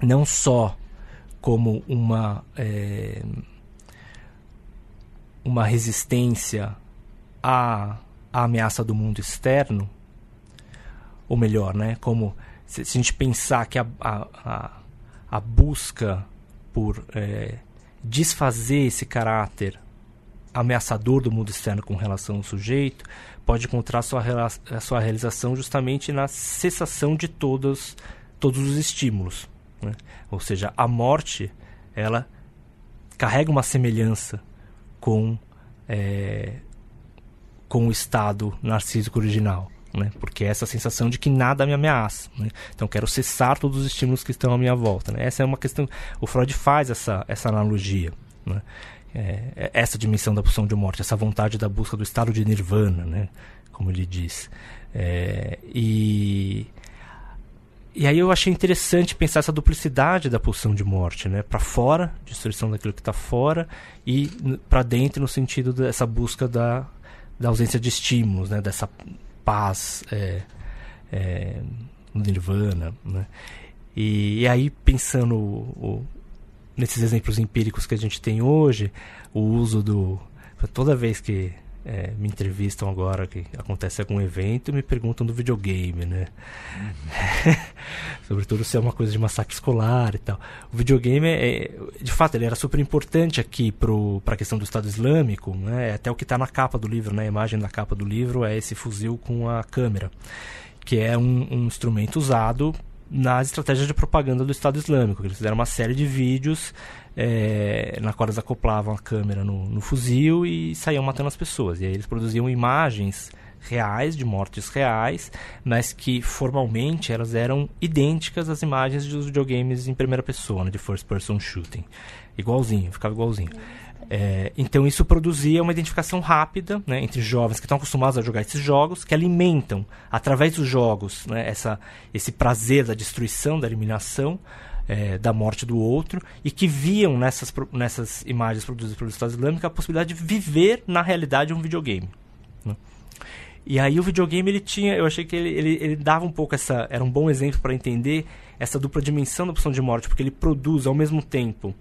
não só como uma é, uma resistência à, à ameaça do mundo externo, ou melhor, né, como se, se a gente pensar que a, a, a busca por é, desfazer esse caráter ameaçador do mundo externo com relação ao sujeito pode encontrar sua, sua realização justamente na cessação de todos, todos os estímulos. Né? Ou seja, a morte ela carrega uma semelhança com, é, com o estado narcísico original. Né? Porque é essa sensação de que nada me ameaça. Né? Então quero cessar todos os estímulos que estão à minha volta. Né? Essa é uma questão. O Freud faz essa, essa analogia. Né? É, é essa dimensão da pulsão de morte, essa vontade da busca do estado de nirvana, né? como ele diz. É, e e aí eu achei interessante pensar essa duplicidade da pulsão de morte, né? Para fora, destruição daquilo que está fora, e para dentro no sentido dessa busca da, da ausência de estímulos, né? Dessa paz é, é, nirvana, né? E, e aí pensando o, nesses exemplos empíricos que a gente tem hoje, o uso do toda vez que é, me entrevistam agora que acontece algum evento me perguntam do videogame, né? Uhum. Sobretudo se é uma coisa de massacre escolar e tal. O videogame, é, de fato, ele era super importante aqui para a questão do Estado Islâmico, né? Até o que está na capa do livro, né? A imagem da capa do livro é esse fuzil com a câmera, que é um, um instrumento usado nas estratégias de propaganda do Estado Islâmico. Eles fizeram uma série de vídeos é, na qual eles acoplavam a câmera no, no, fuzil e saíam matando as pessoas. E aí eles produziam imagens reais, de mortes reais, mas que formalmente elas eram idênticas às imagens dos videogames em primeira pessoa, né, de first person shooting. Igualzinho, ficava igualzinho. É, então isso produzia uma identificação rápida né, entre jovens que estão acostumados a jogar esses jogos, que alimentam, através dos jogos, né, essa, esse prazer da destruição, da eliminação, é, da morte do outro e que viam nessas, nessas imagens produzidas pelo Estado Islâmico a possibilidade de viver na realidade um videogame. Né? E aí o videogame ele tinha, eu achei que ele, ele, ele dava um pouco essa, era um bom exemplo para entender essa dupla dimensão da opção de morte, porque ele produz ao mesmo tempo,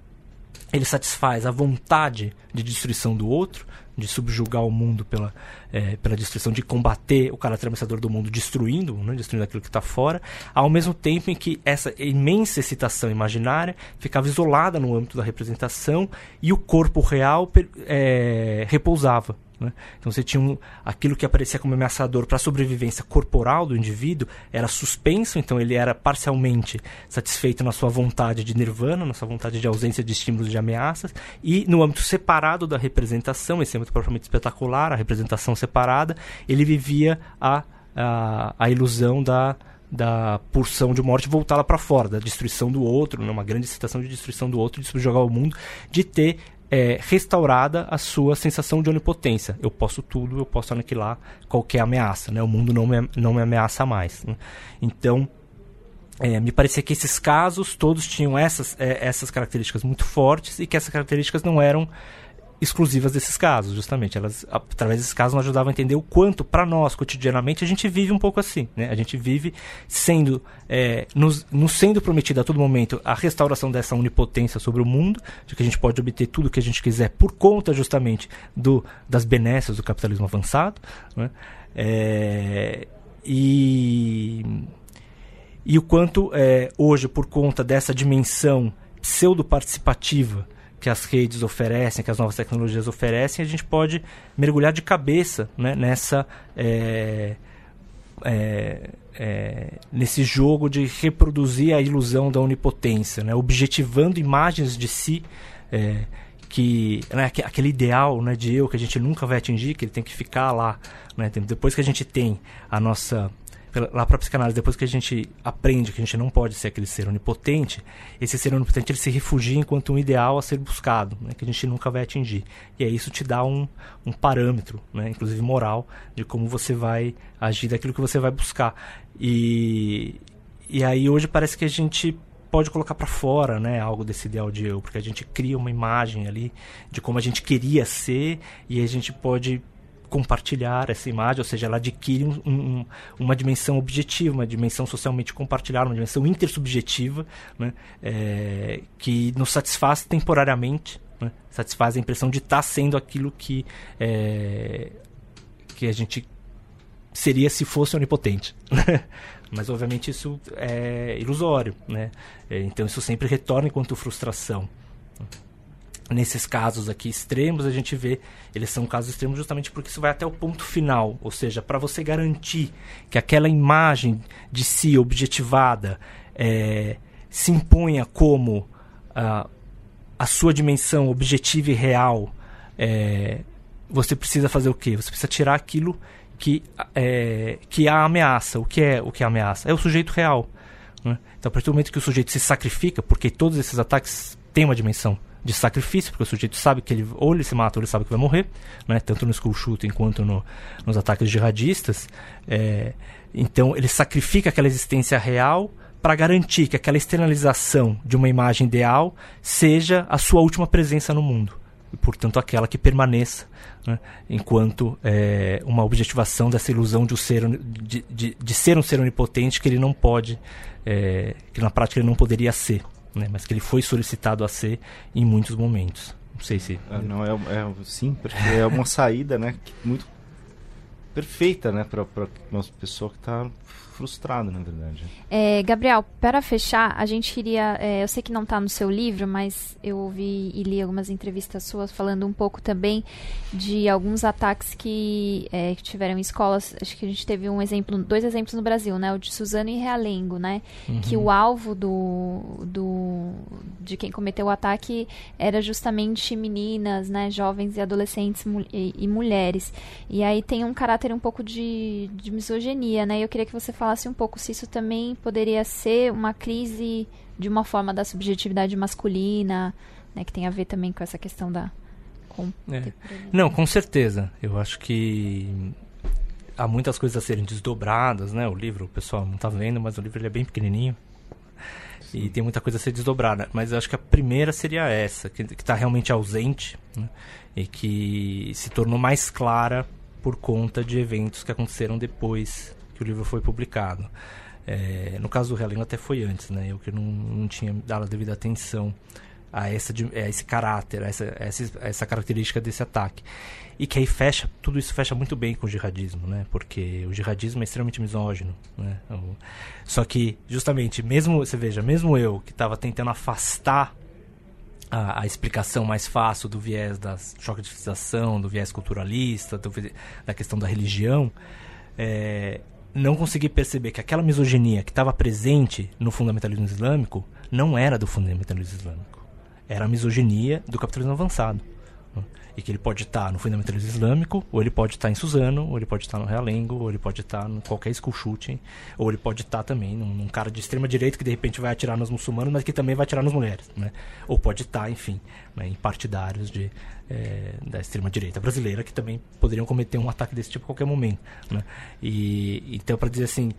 ele satisfaz a vontade de destruição do outro, de subjugar o mundo pela, é, pela destruição, de combater o caráter ameaçador do mundo, destruindo, né, destruindo aquilo que está fora, ao mesmo tempo em que essa imensa excitação imaginária ficava isolada no âmbito da representação e o corpo real é, repousava. Né? Então você tinha um, aquilo que aparecia como ameaçador para a sobrevivência corporal do indivíduo era suspenso, então ele era parcialmente satisfeito na sua vontade de nirvana, na sua vontade de ausência de estímulos de ameaças, e no âmbito separado da representação, esse âmbito propriamente espetacular, a representação separada, ele vivia a, a, a ilusão da, da porção de morte voltá-la para fora, da destruição do outro, né, uma grande citação de destruição do outro, de subjugar o mundo, de ter é, restaurada a sua sensação de onipotência. Eu posso tudo, eu posso aniquilar qualquer ameaça, né? o mundo não me, não me ameaça mais. Né? Então, é, me parecia que esses casos todos tinham essas, é, essas características muito fortes e que essas características não eram exclusivas desses casos, justamente. Elas, através desses casos, nos ajudavam a entender o quanto, para nós, cotidianamente, a gente vive um pouco assim. Né? A gente vive sendo, é, nos, nos, sendo prometida a todo momento a restauração dessa onipotência sobre o mundo, de que a gente pode obter tudo o que a gente quiser por conta, justamente, do, das benesses do capitalismo avançado. Né? É, e, e o quanto, é, hoje, por conta dessa dimensão pseudo-participativa, que as redes oferecem, que as novas tecnologias oferecem, a gente pode mergulhar de cabeça né, nessa é, é, é, nesse jogo de reproduzir a ilusão da onipotência, né, objetivando imagens de si é, que né, aquele ideal né, de eu que a gente nunca vai atingir, que ele tem que ficar lá. Né, depois que a gente tem a nossa lá para psicanálise, depois que a gente aprende que a gente não pode ser aquele ser onipotente, esse ser onipotente ele se refugia enquanto um ideal a ser buscado, né, que a gente nunca vai atingir. E aí isso te dá um, um parâmetro, né, inclusive moral, de como você vai agir daquilo que você vai buscar. E, e aí hoje parece que a gente pode colocar para fora, né, algo desse ideal de eu, porque a gente cria uma imagem ali de como a gente queria ser e a gente pode compartilhar essa imagem, ou seja, ela adquire um, um, uma dimensão objetiva, uma dimensão socialmente compartilhada, uma dimensão intersubjetiva, né, é, que nos satisfaz temporariamente, né, satisfaz a impressão de estar tá sendo aquilo que, é, que a gente seria se fosse onipotente. Mas, obviamente, isso é ilusório. Né? É, então, isso sempre retorna enquanto frustração nesses casos aqui extremos, a gente vê, eles são casos extremos justamente porque isso vai até o ponto final, ou seja, para você garantir que aquela imagem de si objetivada é, se imponha como a sua dimensão objetiva e real, é, você precisa fazer o quê? Você precisa tirar aquilo que, é, que a ameaça. O que é o que é ameaça? É o sujeito real. Né? Então, a partir do momento que o sujeito se sacrifica, porque todos esses ataques têm uma dimensão de sacrifício, porque o sujeito sabe que ele ou ele se mata ou ele sabe que vai morrer, né? tanto no school shooting quanto no, nos ataques jihadistas. É, então ele sacrifica aquela existência real para garantir que aquela externalização de uma imagem ideal seja a sua última presença no mundo. E, portanto, aquela que permaneça né? enquanto é, uma objetivação dessa ilusão de, um ser, de, de, de, ser um ser onipotente que ele não pode, é, que na prática ele não poderia ser né? mas que ele foi solicitado a ser em muitos momentos. Não sei se. É, não, é, é, sim, porque é uma saída né, muito perfeita né, para uma pessoa que está frustrado, na verdade. É, Gabriel, para fechar, a gente queria. É, eu sei que não está no seu livro, mas eu ouvi e li algumas entrevistas suas falando um pouco também de alguns ataques que, é, que tiveram em escolas. Acho que a gente teve um exemplo, dois exemplos no Brasil, né? O de Suzano e Realengo, né? Uhum. Que o alvo do, do de quem cometeu o ataque era justamente meninas, né? Jovens e adolescentes e, e mulheres. E aí tem um caráter um pouco de, de misoginia, né? Eu queria que você falasse falasse um pouco se isso também poderia ser uma crise de uma forma da subjetividade masculina, né, que tem a ver também com essa questão da. Com... É. Não, com certeza. Eu acho que há muitas coisas a serem desdobradas, né? O livro, o pessoal não está vendo, mas o livro ele é bem pequenininho. Sim. E tem muita coisa a ser desdobrada. Mas eu acho que a primeira seria essa, que está realmente ausente né? e que se tornou mais clara por conta de eventos que aconteceram depois que o livro foi publicado. É, no caso do Helena até foi antes, né? Eu que não, não tinha dado a devida atenção a, essa, a esse caráter, a essa, a essa característica desse ataque. E que aí fecha, tudo isso fecha muito bem com o jihadismo, né? Porque o jihadismo é extremamente misógino, né? Só que, justamente, mesmo, você veja, mesmo eu que estava tentando afastar a, a, explicação mais fácil do viés da choque de civilização, do viés culturalista, do, da questão da religião, é, não consegui perceber que aquela misoginia que estava presente no fundamentalismo islâmico não era do fundamentalismo islâmico. Era a misoginia do capitalismo avançado. E que ele pode estar no fundamentalismo islâmico, ou ele pode estar em Suzano, ou ele pode estar no Realengo, ou ele pode estar em qualquer school shooting, ou ele pode estar também num, num cara de extrema direita que de repente vai atirar nos muçulmanos, mas que também vai atirar nas mulheres, né? Ou pode estar, enfim, né, em partidários de, é, da extrema direita brasileira que também poderiam cometer um ataque desse tipo a qualquer momento, né? E então para dizer assim,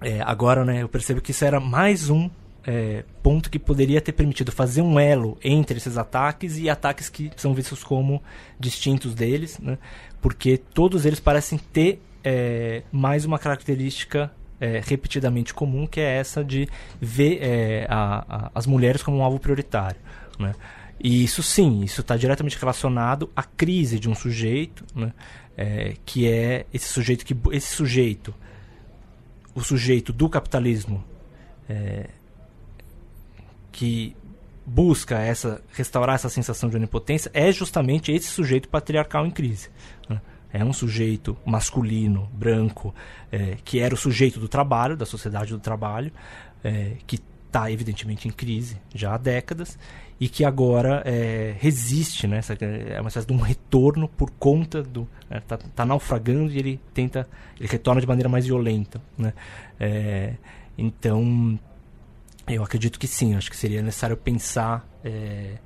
é, agora, né, eu percebo que isso era mais um é, ponto que poderia ter permitido fazer um elo entre esses ataques e ataques que são vistos como distintos deles, né? porque todos eles parecem ter é, mais uma característica é, repetidamente comum, que é essa de ver é, a, a, as mulheres como um alvo prioritário. Né? E isso sim, isso está diretamente relacionado à crise de um sujeito, né? É, que é esse sujeito que esse sujeito, o sujeito do capitalismo é, que busca essa restaurar essa sensação de onipotência é justamente esse sujeito patriarcal em crise. Né? É um sujeito masculino, branco, é, que era o sujeito do trabalho, da sociedade do trabalho, é, que está evidentemente em crise já há décadas e que agora é, resiste, né? é uma espécie de um retorno por conta do está né? tá naufragando e ele tenta ele retorna de maneira mais violenta, né? É, então eu acredito que sim, acho que seria necessário pensar é,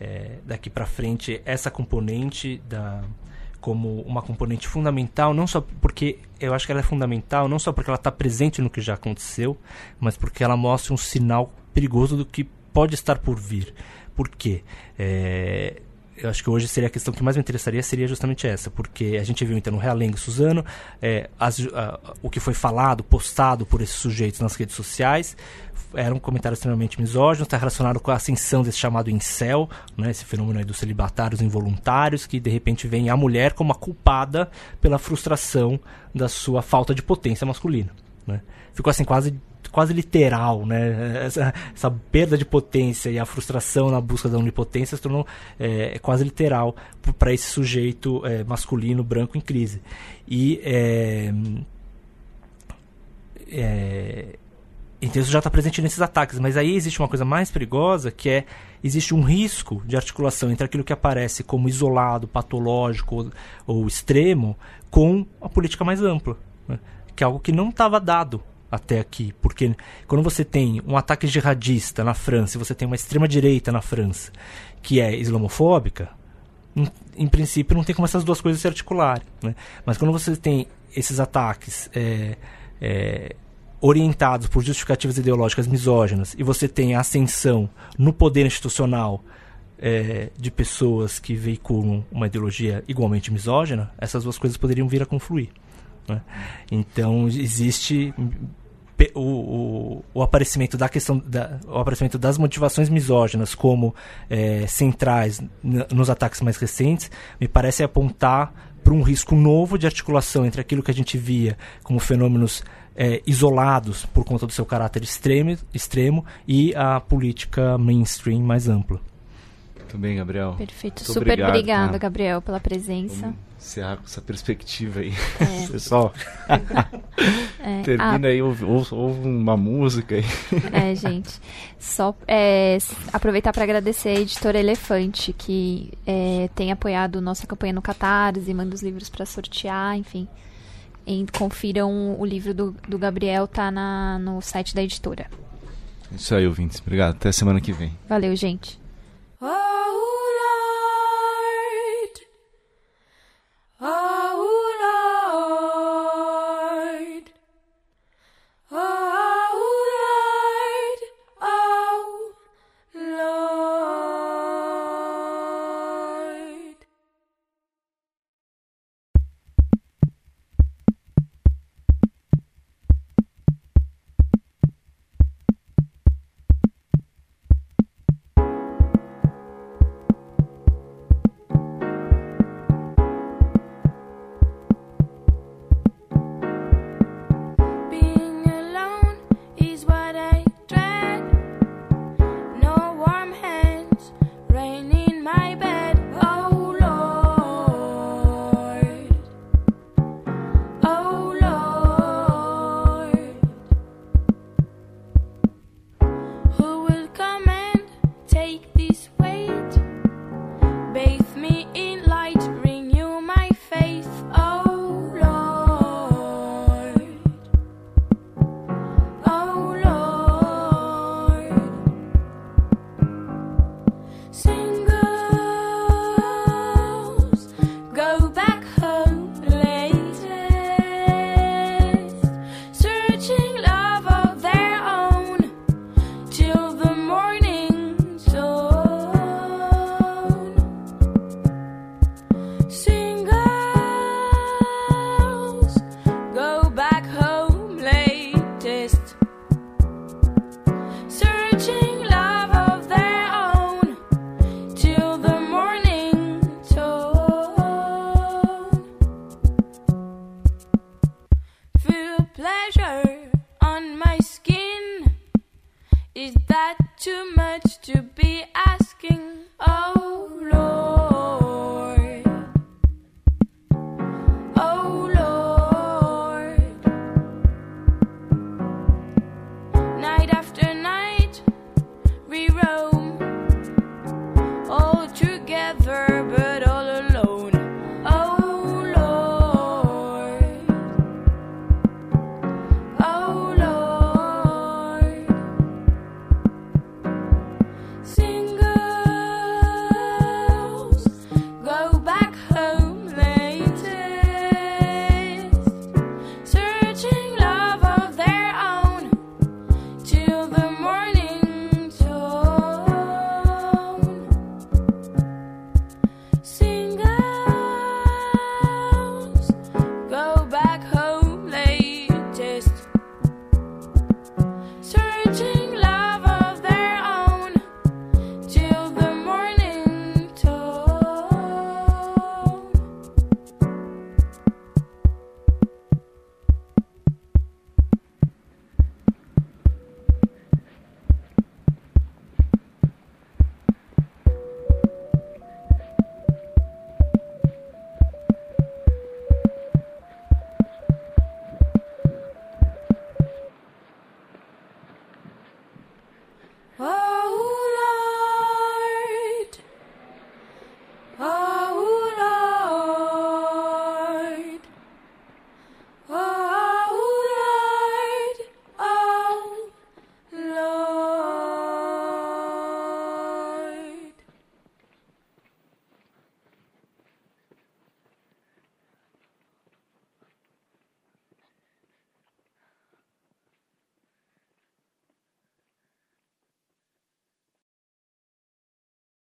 é, daqui para frente essa componente da, como uma componente fundamental, não só porque eu acho que ela é fundamental, não só porque ela está presente no que já aconteceu, mas porque ela mostra um sinal perigoso do que pode estar por vir. Por quê? É, eu acho que hoje seria a questão que mais me interessaria seria justamente essa, porque a gente viu então no Realengo Suzano é, as, a, o que foi falado, postado por esses sujeitos nas redes sociais, era um comentário extremamente misógino, está relacionado com a ascensão desse chamado incel, né, esse fenômeno dos celibatários involuntários, que de repente vem a mulher como a culpada pela frustração da sua falta de potência masculina. Né. Ficou assim quase quase literal, né? Essa, essa, perda de potência e a frustração na busca da onipotência se tornou é, quase literal para esse sujeito é, masculino branco em crise. E é, é então isso já está presente nesses ataques, mas aí existe uma coisa mais perigosa que é existe um risco de articulação entre aquilo que aparece como isolado, patológico ou, ou extremo com a política mais ampla, né? que é algo que não estava dado até aqui, porque quando você tem um ataque jihadista na França, você tem uma extrema direita na França que é islamofóbica, em, em princípio não tem como essas duas coisas se articularem, né? mas quando você tem esses ataques é, é, orientados por justificativas ideológicas misóginas e você tem a ascensão no poder institucional é, de pessoas que veiculam uma ideologia igualmente misógina, essas duas coisas poderiam vir a confluir. Né? Então existe o, o, o, aparecimento da questão da, o aparecimento das motivações misóginas como é, centrais nos ataques mais recentes me parece apontar para um risco novo de articulação entre aquilo que a gente via como fenômenos é, isolados por conta do seu caráter extremo, extremo e a política mainstream mais ampla. Muito bem, Gabriel. Perfeito. Muito Super obrigado, obrigada, cara. Gabriel, pela presença. Encerrar com essa perspectiva aí. É. Pessoal, é. termina ah. aí, ouve, ouve, ouve, uma música aí. É, gente. Só é, aproveitar para agradecer a editora Elefante, que é, tem apoiado nossa campanha no Catarse, manda os livros para sortear, enfim. E confiram o livro do, do Gabriel, tá na, no site da editora. Isso aí, ouvintes. Obrigado. Até semana que vem. Valeu, gente. Oh, Lord. Oh,